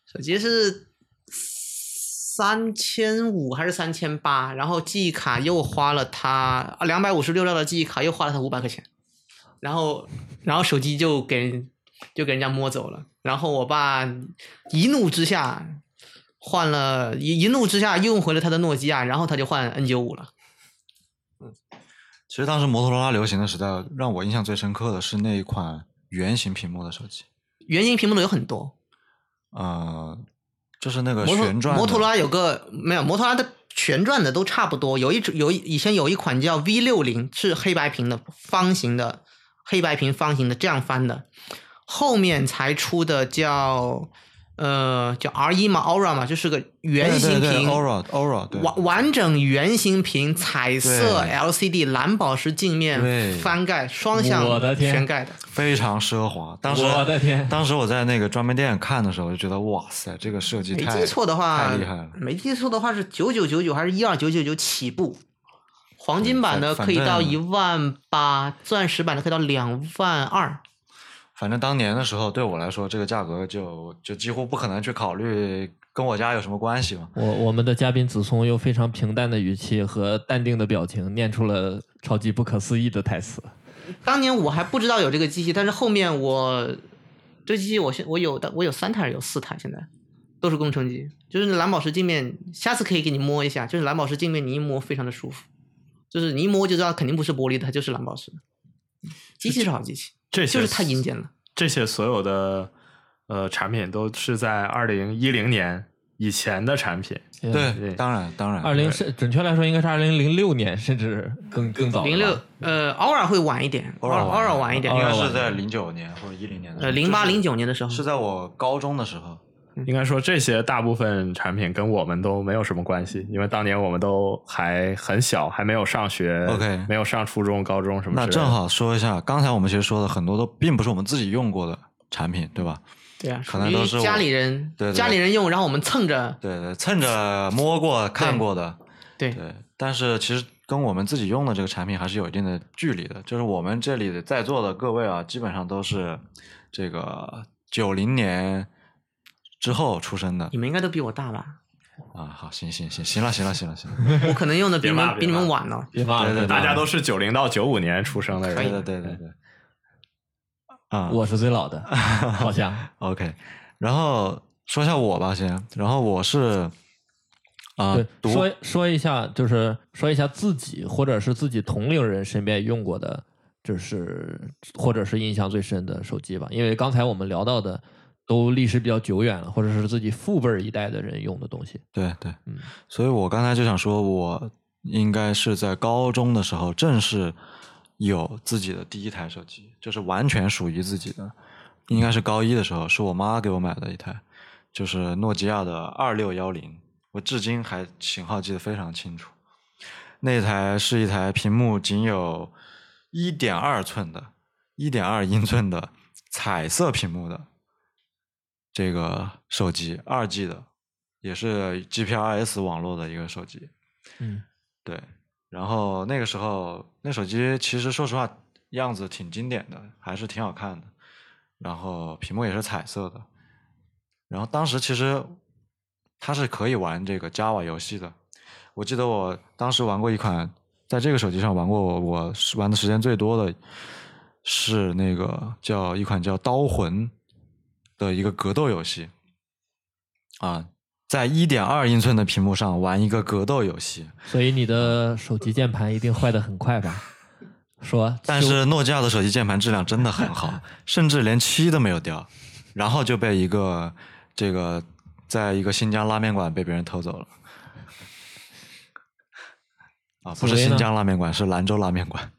手机是三千五还是三千八，然后记忆卡又花了他两百五十六兆的记忆卡又花了他五百块钱，然后然后手机就给就给人家摸走了，然后我爸一怒之下换了一一怒之下用回了他的诺基亚，然后他就换 N 九五了。嗯其实当时摩托罗拉流行的时代，让我印象最深刻的是那一款圆形屏幕的手机，圆形屏幕的有很多，呃，就是那个旋转的。摩托罗拉有个没有摩托罗拉的旋转的都差不多，有一种有以前有一款叫 V 六零是黑白屏的方形的黑白屏方形的这样翻的，后面才出的叫呃叫 R 一嘛 Aura 嘛，就是个圆形屏 Aura Aura 对完完整圆形屏彩色 LCD 蓝宝石镜面对翻盖双向我的天全盖的，非常奢华。当时我的天当时我在那个专卖店看的时候，就觉得哇塞，这个设计太没记错的话，太厉害了。没记错的话是九九九九还是一二九九九起步？黄金版的可以到一万八，钻石版的可以到两万二。反正当年的时候，对我来说，这个价格就就几乎不可能去考虑跟我家有什么关系嘛。我我们的嘉宾子聪用非常平淡的语气和淡定的表情念出了超级不可思议的台词。当年我还不知道有这个机器，但是后面我这机器我现我有的我有三台还是有四台，现在都是工程机，就是蓝宝石镜面，下次可以给你摸一下，就是蓝宝石镜面你一摸非常的舒服，就是你一摸就知道肯定不是玻璃的，它就是蓝宝石。机器是好机器，这些就是太阴间了。这些所有的呃产品都是在二零一零年以前的产品。对，对当然当然。二零是准确来说应该是二零零六年，甚至更更早。零六呃，偶尔会晚一点，偶尔偶尔晚一点应，该是在零九年或者一零年的时候。呃，零八就是零九年的时候，是在我高中的时候。应该说这些大部分产品跟我们都没有什么关系，因为当年我们都还很小，还没有上学 OK 没有上初中、高中什么的。那正好说一下，刚才我们其实说的很多都并不是我们自己用过的产品，对吧？对啊，可能都是家里人对对家里人用，然后我们蹭着，对对，蹭着摸过、看过的，对对。但是其实跟我们自己用的这个产品还是有一定的距离的。就是我们这里的在座的各位啊，基本上都是这个九零年之后出生的你们应该都比我大吧？啊。好，行行行，行了行了行了行了，*laughs* 我可能用的比你们比你们晚呢。别骂了，对对对大家都是九零到九五年出生的人，对对对对对。啊，我是最老的，好像 *laughs* OK，然后说一下我吧，先。然后我是啊、对，说说一下，就是说一下自己或者是自己同龄人身边用过的，就是或者是印象最深的手机吧。因为刚才我们聊到的都历史比较久远了，或者是自己父辈儿一代的人用的东西。对对，嗯所以我刚才就想说，我应该是在高中的时候正式有自己的第一台手机，就是完全属于自己的，应该是高一的时候，是我妈给我买的一台，就是诺基亚的二六幺零，我至今还型号记得非常清楚。那台是一台屏幕仅有一点二寸的、一点二英寸的彩色屏幕的这个手机，二 G 的，也是 GPRS 网络的一个手机。嗯，对，然后那个时候那手机其实说实话样子挺经典的，还是挺好看的，然后屏幕也是彩色的，然后当时其实它是可以玩这个 Java 游戏的，我记得我当时玩过一款，在这个手机上玩过我我玩的时间最多的是那个叫一款叫《刀魂》的一个格斗游戏，啊，在一点二英寸的屏幕上玩一个格斗游戏，所以你的手机键盘一定坏的很快吧？说，*laughs* 但是诺基亚的手机键盘质量真的很好，*laughs* 甚至连漆都没有掉，然后就被一个这个在一个新疆拉面馆被别人偷走了。啊，不是新疆拉面馆，是兰州拉面馆。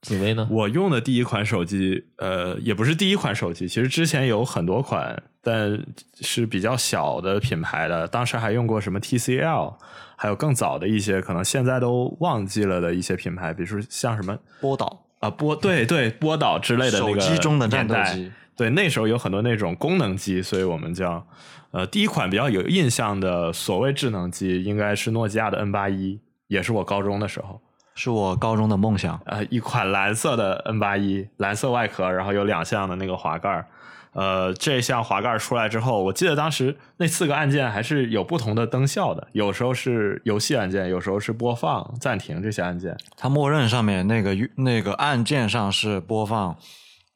紫薇呢？我用的第一款手机，呃，也不是第一款手机，其实之前有很多款，但是比较小的品牌的，当时还用过什么 TCL，还有更早的一些，可能现在都忘记了的一些品牌，比如说像什么波导啊波，对对波导之类的那个手机中的战斗年代机，对，那时候有很多那种功能机，所以我们叫呃第一款比较有印象的所谓智能机，应该是诺基亚的 N 八一，也是我高中的时候。是我高中的梦想。呃，一款蓝色的 N 八一，蓝色外壳，然后有两项的那个滑盖儿。呃，这项滑盖儿出来之后，我记得当时那四个按键还是有不同的灯效的，有时候是游戏按键，有时候是播放、暂停这些按键。它默认上面那个那个按键上是播放，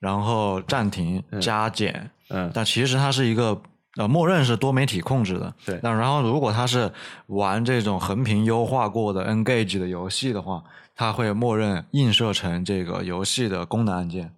然后暂停、加减，嗯，但其实它是一个呃，默认是多媒体控制的。对那然后如果它是玩这种横屏优化过的 Engage 的游戏的话，它会默认映射成这个游戏的功能按键。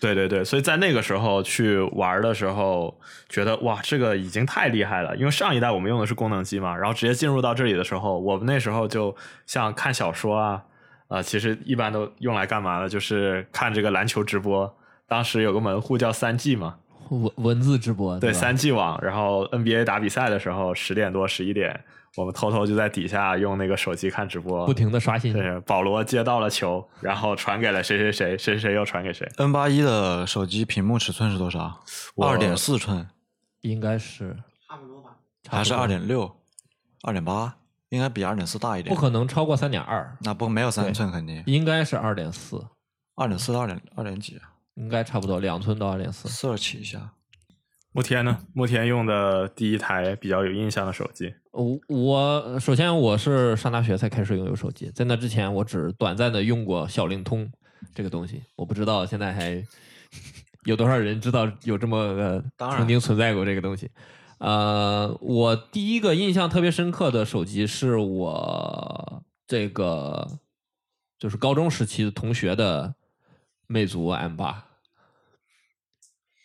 对对对，所以在那个时候去玩的时候，觉得哇，这个已经太厉害了。因为上一代我们用的是功能机嘛，然后直接进入到这里的时候，我们那时候就像看小说啊，啊、其实一般都用来干嘛的？就是看这个篮球直播。当时有个门户叫三 G 嘛，文 *laughs* 文字直播吧对三 G 网，然后 NBA 打比赛的时候，十点多十一点，我们偷偷就在底下用那个手机看直播，不停的刷新。对，保罗接到了球，然后传给了谁谁谁，谁谁谁又传给谁。N 八一的手机屏幕尺寸是多少？我二点四寸应该是差不多吧。还是二点六？二点八？应该比二点四大一点。不可能超过三点二，那不没有三对寸肯定，应该是二点四，二点四到二点二点几应该差不多两寸到二点四。？search 一下。慕天呢？慕天用的第一台比较有印象的手机，我我首先我是上大学才开始拥有手机，在那之前我只短暂的用过小灵通这个东西，我不知道现在还有多少人知道有这么个当然曾经存在过这个东西。呃，我第一个印象特别深刻的手机是我这个就是高中时期的同学的魅族 M 八。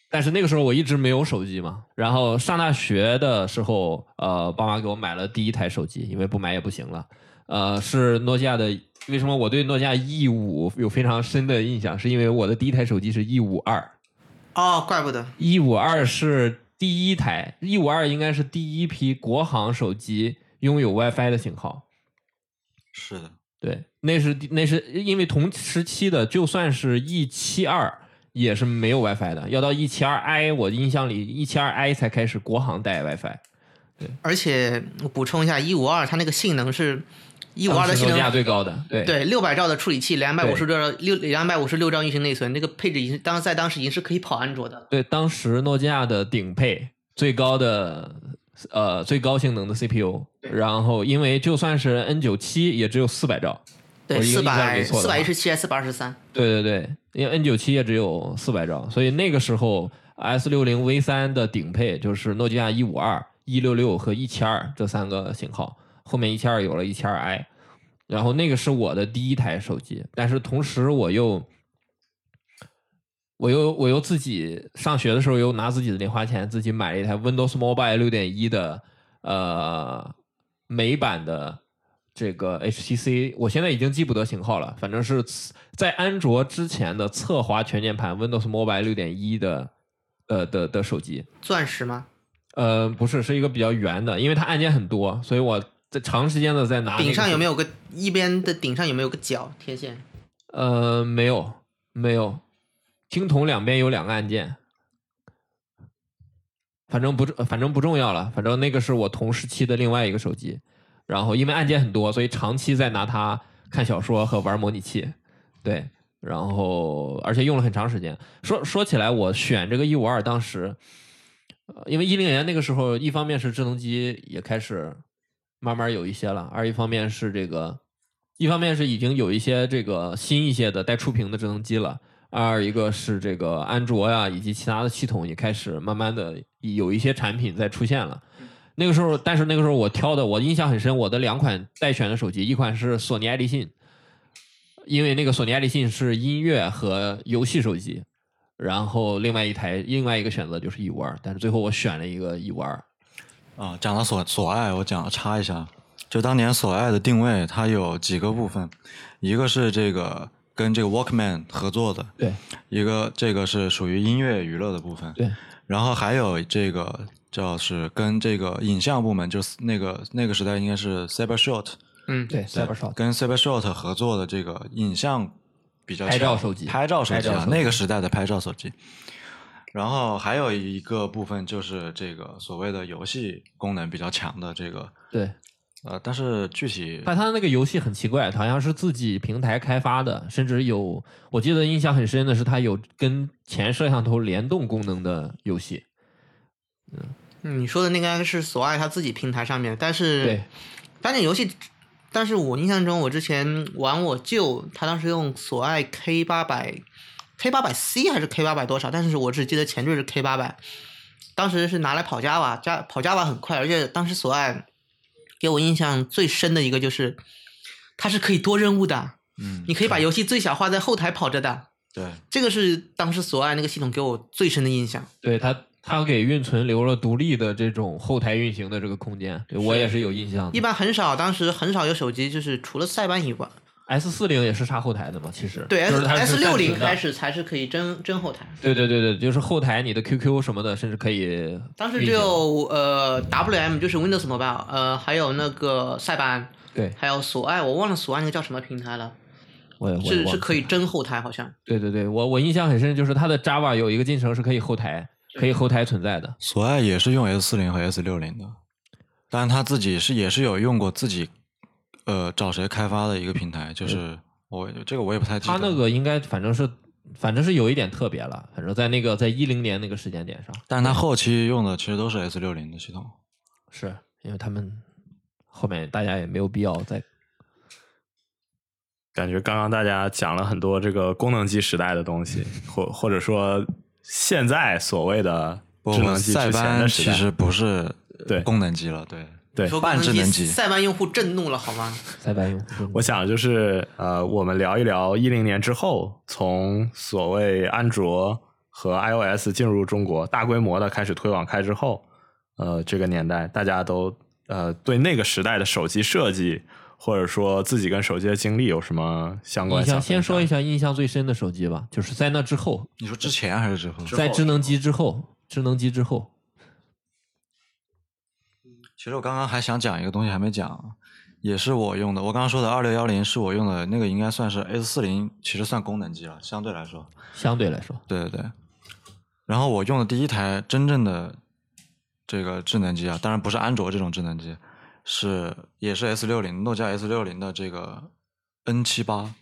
但是那个时候我一直没有手机嘛，然后上大学的时候，呃，爸妈给我买了第一台手机，因为不买也不行了。呃，是诺基亚的。为什么我对诺基亚 E 五有非常深的印象？是因为我的第一台手机是 E 五二哦，怪不得。，E 五二是第一台 E 五二应该是第一批国行手机拥有 WiFi 的型号。是的，对，那是那是因为同时期的，就算是 E 七二也是没有 WiFi 的，要到一七二 i，我印象里一七二 i 才开始国行带 WiFi。对。而且我补充一下，一五二它那个性能是一五二的性能，最高的，对。对，六百兆的处理器，两百五十六兆六两百五十六兆运行内存，那个配置已经当在当时已经是可以跑安卓的。了。对，当时诺基亚的顶配最高的呃最高性能的 CPU，然后因为就算是 N 九七也只有四百兆，对，四百四百一十七还是四百二十三？对对对，因为 N 九七也只有四百兆，所以那个时候 S 六零 V 三的顶配就是诺基亚一五二、一六六和一七二这三个型号，后面一七二有了一七二 i，然后那个是我的第一台手机，但是同时我又我又我又自己上学的时候又拿自己的零花钱自己买了一台 Windows Mobile 六点一的呃美版的这个 HTC，我现在已经记不得型号了，反正是在安卓之前的侧滑全键盘 Windows Mobile 六点一的呃的的手机。钻石吗？呃，不是，是一个比较圆的，因为它按键很多，所以我在长时间的在拿、顶上有没有？个一边的顶上有没有个角贴线？呃，没有，没有，听筒两边有两个按键，反正不重，反正不重要了，反正那个是我同时期的另外一个手机，然后因为按键很多，所以长期在拿它看小说和玩模拟器，对，然后而且用了很长时间。说说起来，我选这个一五二当时，呃，因为一零年那个时候，一方面是智能机也开始慢慢有一些了，二一方面是这个，一方面是已经有一些这个新一些的带触屏的智能机了，二一个是这个安卓呀以及其他的系统也开始慢慢的有一些产品在出现了。那个时候，但是那个时候我挑的，我印象很深，我的两款待选的手机，一款是索尼爱立信，因为那个索尼爱立信是音乐和游戏手机，然后另外一台另外一个选择就是 E 五二，但是最后我选了一个 E 五二。啊，讲到索索爱，我讲插一下，就当年索爱的定位，它有几个部分，一个是这个跟这个 Walkman 合作的，对一个这个是属于音乐娱乐的部分，对，然后还有这个叫是跟这个影像部门，就是那个那个时代应该是 Cybershot，嗯，对，CyberShot 跟 Cybershot 合作的这个影像比较拍照强手机拍照手机啊，拍照手机那个时代的拍照手机。然后还有一个部分就是这个所谓的游戏功能比较强的这个，对，呃，但是具体但它那个游戏很奇怪，好像是自己平台开发的，甚至有我记得印象很深的是，它有跟前摄像头联动功能的游戏。嗯你说的那个是索爱它自己平台上面，但是对，单点游戏，但是我印象中我之前玩我舅，他当时用索爱 K 八百，K 八百 C 还是 K 八百多少，但是我只记得前缀是 K 八百，当时是拿来跑 Java，加跑 Java 很快，而且当时索爱给我印象最深的一个就是，它是可以多任务的，嗯，你可以把游戏最小化在后台跑着的，对这个是当时索爱那个系统给我最深的印象。对它，它给运存留了独立的这种后台运行的这个空间，对我也是有印象的。一般很少，当时很少有手机就是除了塞班以外，S 四零也是插后台的嘛，其实。对 S S 六零开始才是可以真真后台，对对对对，就是后台你的 QQ 什么的，甚至可以当时只有呃 WM 就是 Windows Mobile，呃还有那个塞班，对，还有索爱，我忘了索爱那个叫什么平台了，我也我也是是可以真后台好像。对对对，我我印象很深，就是它的 Java 有一个进程是可以后台，可以后台存在的。索爱也是用 S 四零和 S 六零的，但是他自己是也是有用过自己呃找谁开发的一个平台，就是我这个我也不太记得。他那个应该反正是反正是有一点特别了，反正在那个在一零年那个时间点上，但是他后期用的其实都是 S 六零的系统。是因为他们后面大家也没有必要再感觉刚刚大家讲了很多这个功能机时代的东西，或或者说现在所谓的不智能机塞之前班的时代。其实不是对功能机了，对对说半智能机塞班用户震怒了好吗？塞班用户。我想就是呃，我们聊一聊一零年之后，从所谓安卓和 iOS 进入中国，大规模的开始推广开之后，呃，这个年代大家都呃对那个时代的手机设计，或者说自己跟手机的经历有什么相关印象想？先说一下印象最深的手机吧，就是在那之后，你说之前还是之后？之后在智能机之后，智能机之后，其实我刚刚还想讲一个东西还没讲，也是我用的。我刚刚说的二六幺零是我用的那个，应该算是 S 四零，其实算功能机了，相对来说。相对来说，对对对。然后我用的第一台真正的这个智能机啊，当然不是安卓这种智能机，是也是 S 六零，诺基亚 S 六零的这个 N 七八，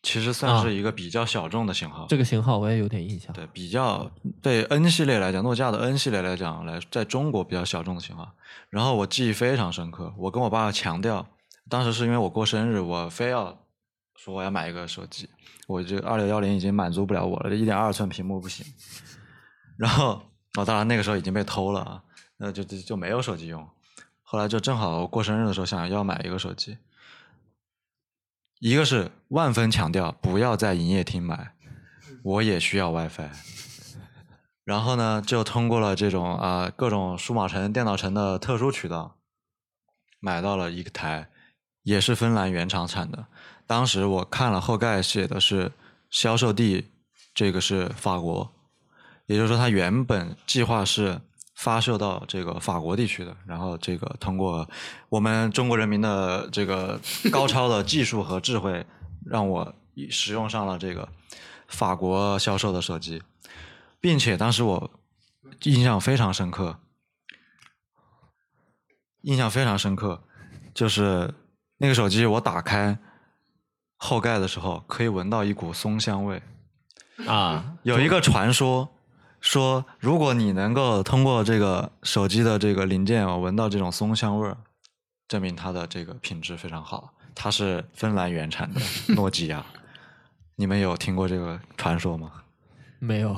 其实算啊是一个比较小众的型号。这个型号我也有点印象。对，比较对 N 系列来讲，诺基亚的 N 系列来讲，来在中国比较小众的型号。然后我记忆非常深刻，我跟我爸强调，当时是因为我过生日，我非要说我要买一个手机，我这二六幺零已经满足不了我了，这一点二寸屏幕不行。然后哦，当然那个时候已经被偷了啊，那就就就没有手机用。后来就正好过生日的时候想要买一个手机，一个是万分强调不要在营业厅买，我也需要 WiFi。然后呢，就通过了这种啊、各种数码城、电脑城的特殊渠道，买到了一台，也是芬兰原厂产的。当时我看了后盖写的是销售地，这个是法国，也就是说他原本计划是发射到这个法国地区的，然后这个通过我们中国人民的这个高超的技术和智慧，让我使用上了这个法国销售的手机，并且当时我印象非常深刻，印象非常深刻，就是那个手机我打开后盖的时候，可以闻到一股松香味。啊，有一个传说说，如果你能够通过这个手机的这个零件啊闻到这种松香味儿，证明它的这个品质非常好。它是芬兰原产的诺基亚，*laughs* 你们有听过这个传说吗？没有，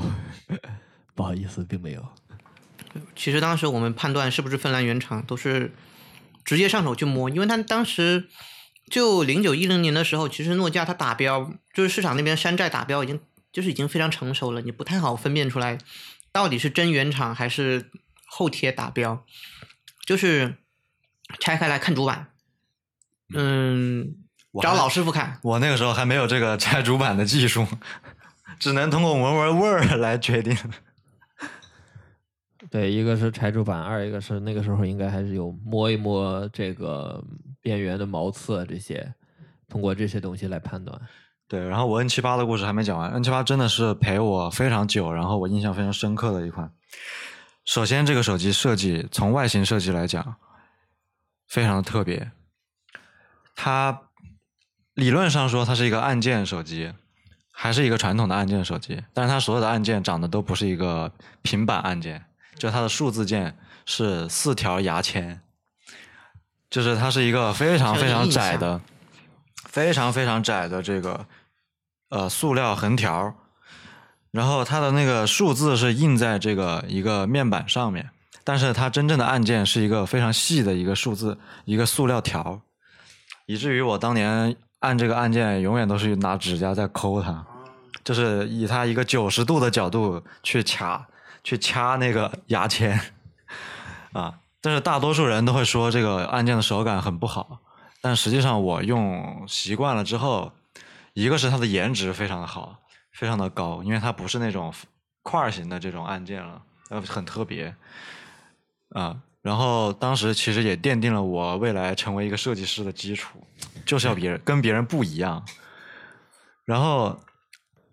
*laughs* 不好意思，并没有。其实当时我们判断是不是芬兰原厂，都是直接上手去摸，因为他当时就零九一零年的时候，其实诺基亚它打标就是市场那边山寨打标已经就是已经非常成熟了，你不太好分辨出来到底是真原厂还是后贴打标，就是拆开来看主板，嗯，找老师傅看，我那个时候还没有这个拆主板的技术，*laughs* 只能通过闻闻味儿来决定。*laughs* 对，一个是拆主板，二一个是那个时候应该还是有摸一摸这个边缘的毛刺啊这些，通过这些东西来判断。对，然后我 N 七八的故事还没讲完，N 七八真的是陪我非常久，然后我印象非常深刻的一款。首先，这个手机设计从外形设计来讲，非常的特别。它理论上说它是一个按键手机，还是一个传统的按键手机，但是它所有的按键长得都不是一个平板按键，就它的数字键是四条牙签，就是它是一个非常非常窄的。非常非常窄的这个呃塑料横条，然后它的那个数字是印在这个一个面板上面，但是它真正的按键是一个非常细的一个数字，一个塑料条，以至于我当年按这个按键永远都是拿指甲在抠它，就是以它一个九十度的角度去掐去掐那个牙签 *laughs* 啊，但是大多数人都会说这个按键的手感很不好。但实际上我用习惯了之后，一个是它的颜值非常的好，非常的高，因为它不是那种块型的这种按键了，呃，很特别啊。然后当时其实也奠定了我未来成为一个设计师的基础，就是要别人跟别人不一样。然后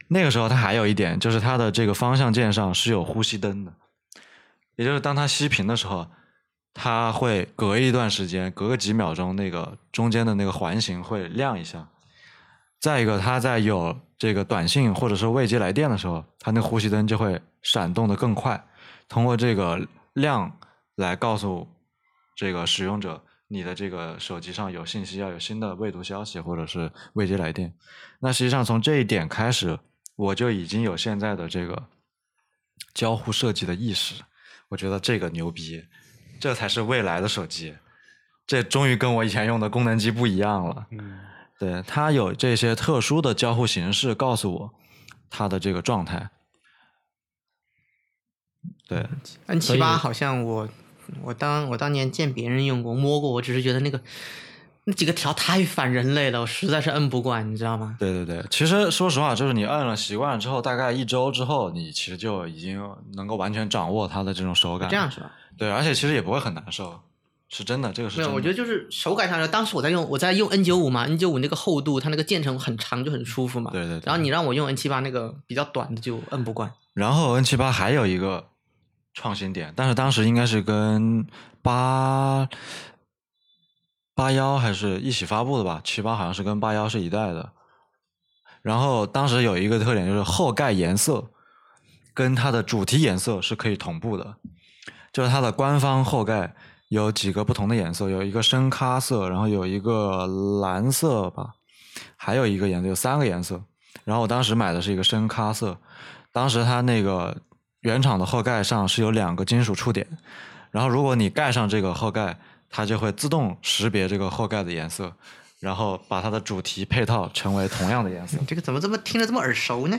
那个时候它还有一点，就是它的这个方向键上是有呼吸灯的，也就是当它熄屏的时候。它会隔一段时间，隔个几秒钟，那个中间的那个环形会亮一下。再一个，它在有这个短信或者是未接来电的时候，它那个呼吸灯就会闪动的更快，通过这个亮来告诉这个使用者，你的这个手机上有信息，要有新的未读消息或者是未接来电。那实际上从这一点开始，我就已经有现在的这个交互设计的意识。我觉得这个牛逼。这才是未来的手机，这终于跟我以前用的功能机不一样了。嗯，对，它有这些特殊的交互形式，告诉我它的这个状态。对，N 七八好像我我当我当年见别人用过摸过，我只是觉得那个那几个条太反人类了，我实在是摁不惯，你知道吗？对对对，其实说实话，就是你摁了习惯了之后，大概一周之后，你其实就已经能够完全掌握它的这种手感。这样是吧？对，而且其实也不会很难受。是真的，这个是没有，的。我觉得就是手感上来，当时我在用我在用 N 九五嘛，N 九五那个厚度，它那个键程很长，就很舒服嘛。对对对然后你让我用 N 七八那个比较短的，就摁不惯。然后 N 七八还有一个创新点，但是当时应该是跟八八幺还是一起发布的吧？七八好像是跟八幺是一代的。然后当时有一个特点就是后盖颜色跟它的主题颜色是可以同步的，就是它的官方后盖有几个不同的颜色，有一个深咖色，然后有一个蓝色吧，还有一个颜色，有三个颜色。然后我当时买的是一个深咖色，当时它那个原厂的后盖上是有两个金属触点，然后如果你盖上这个后盖，它就会自动识别这个后盖的颜色，然后把它的主题配套成为同样的颜色。这个怎么这么听着这么耳熟呢？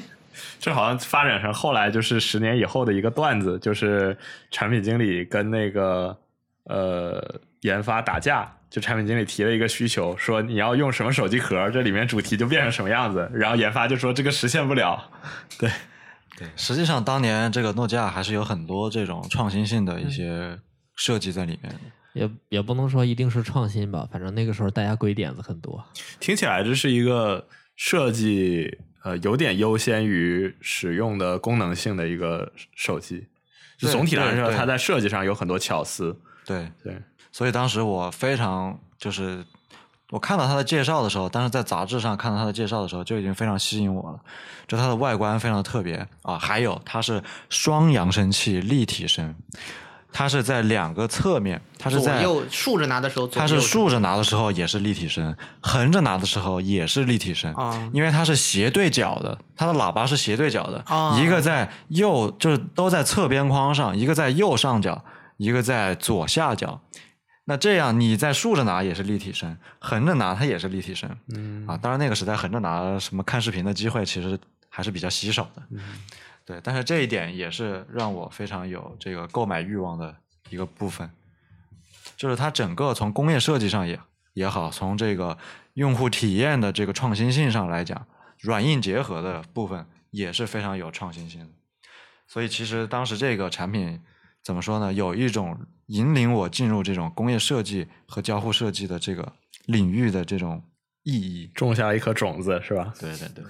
这好像发展成后来就是十年以后的一个段子，就是产品经理跟那个呃研发打架，就产品经理提了一个需求，说你要用什么手机壳，这里面主题就变成什么样子，然后研发就说这个实现不了。*laughs* 对，对，实际上当年这个诺基亚还是有很多这种创新性的一些设计在里面的。也也不能说一定是创新吧，反正那个时候大家鬼点子很多。听起来这是一个设计呃有点优先于使用的功能性的一个手机。就总体来说，它在设计上有很多巧思。对，对，所以当时我非常就是我看到它的介绍的时候，但是在杂志上看到它的介绍的时候，就已经非常吸引我了。就它的外观非常特别啊，还有它是双扬声器立体声，它是在两个侧面，它是左在右竖着拿的时候，它是竖着拿的时候也是立体声，横着拿的时候也是立体声，啊。因为它是斜对角的，它的喇叭是斜对角的，啊。一个在右就是都在侧边框上，一个在右上角，一个在左下角。那这样你在竖着拿也是立体声，横着拿它也是立体声，嗯。啊，当然那个时代横着拿什么看视频的机会其实还是比较稀少的，对，但是这一点也是让我非常有这个购买欲望的一个部分，就是它整个从工业设计上也也好，从这个用户体验的这个创新性上来讲，软硬结合的部分也是非常有创新性的。所以其实当时这个产品怎么说呢？有一种引领我进入这种工业设计和交互设计的这个领域的这种意义。种下一颗种子是吧？对对对。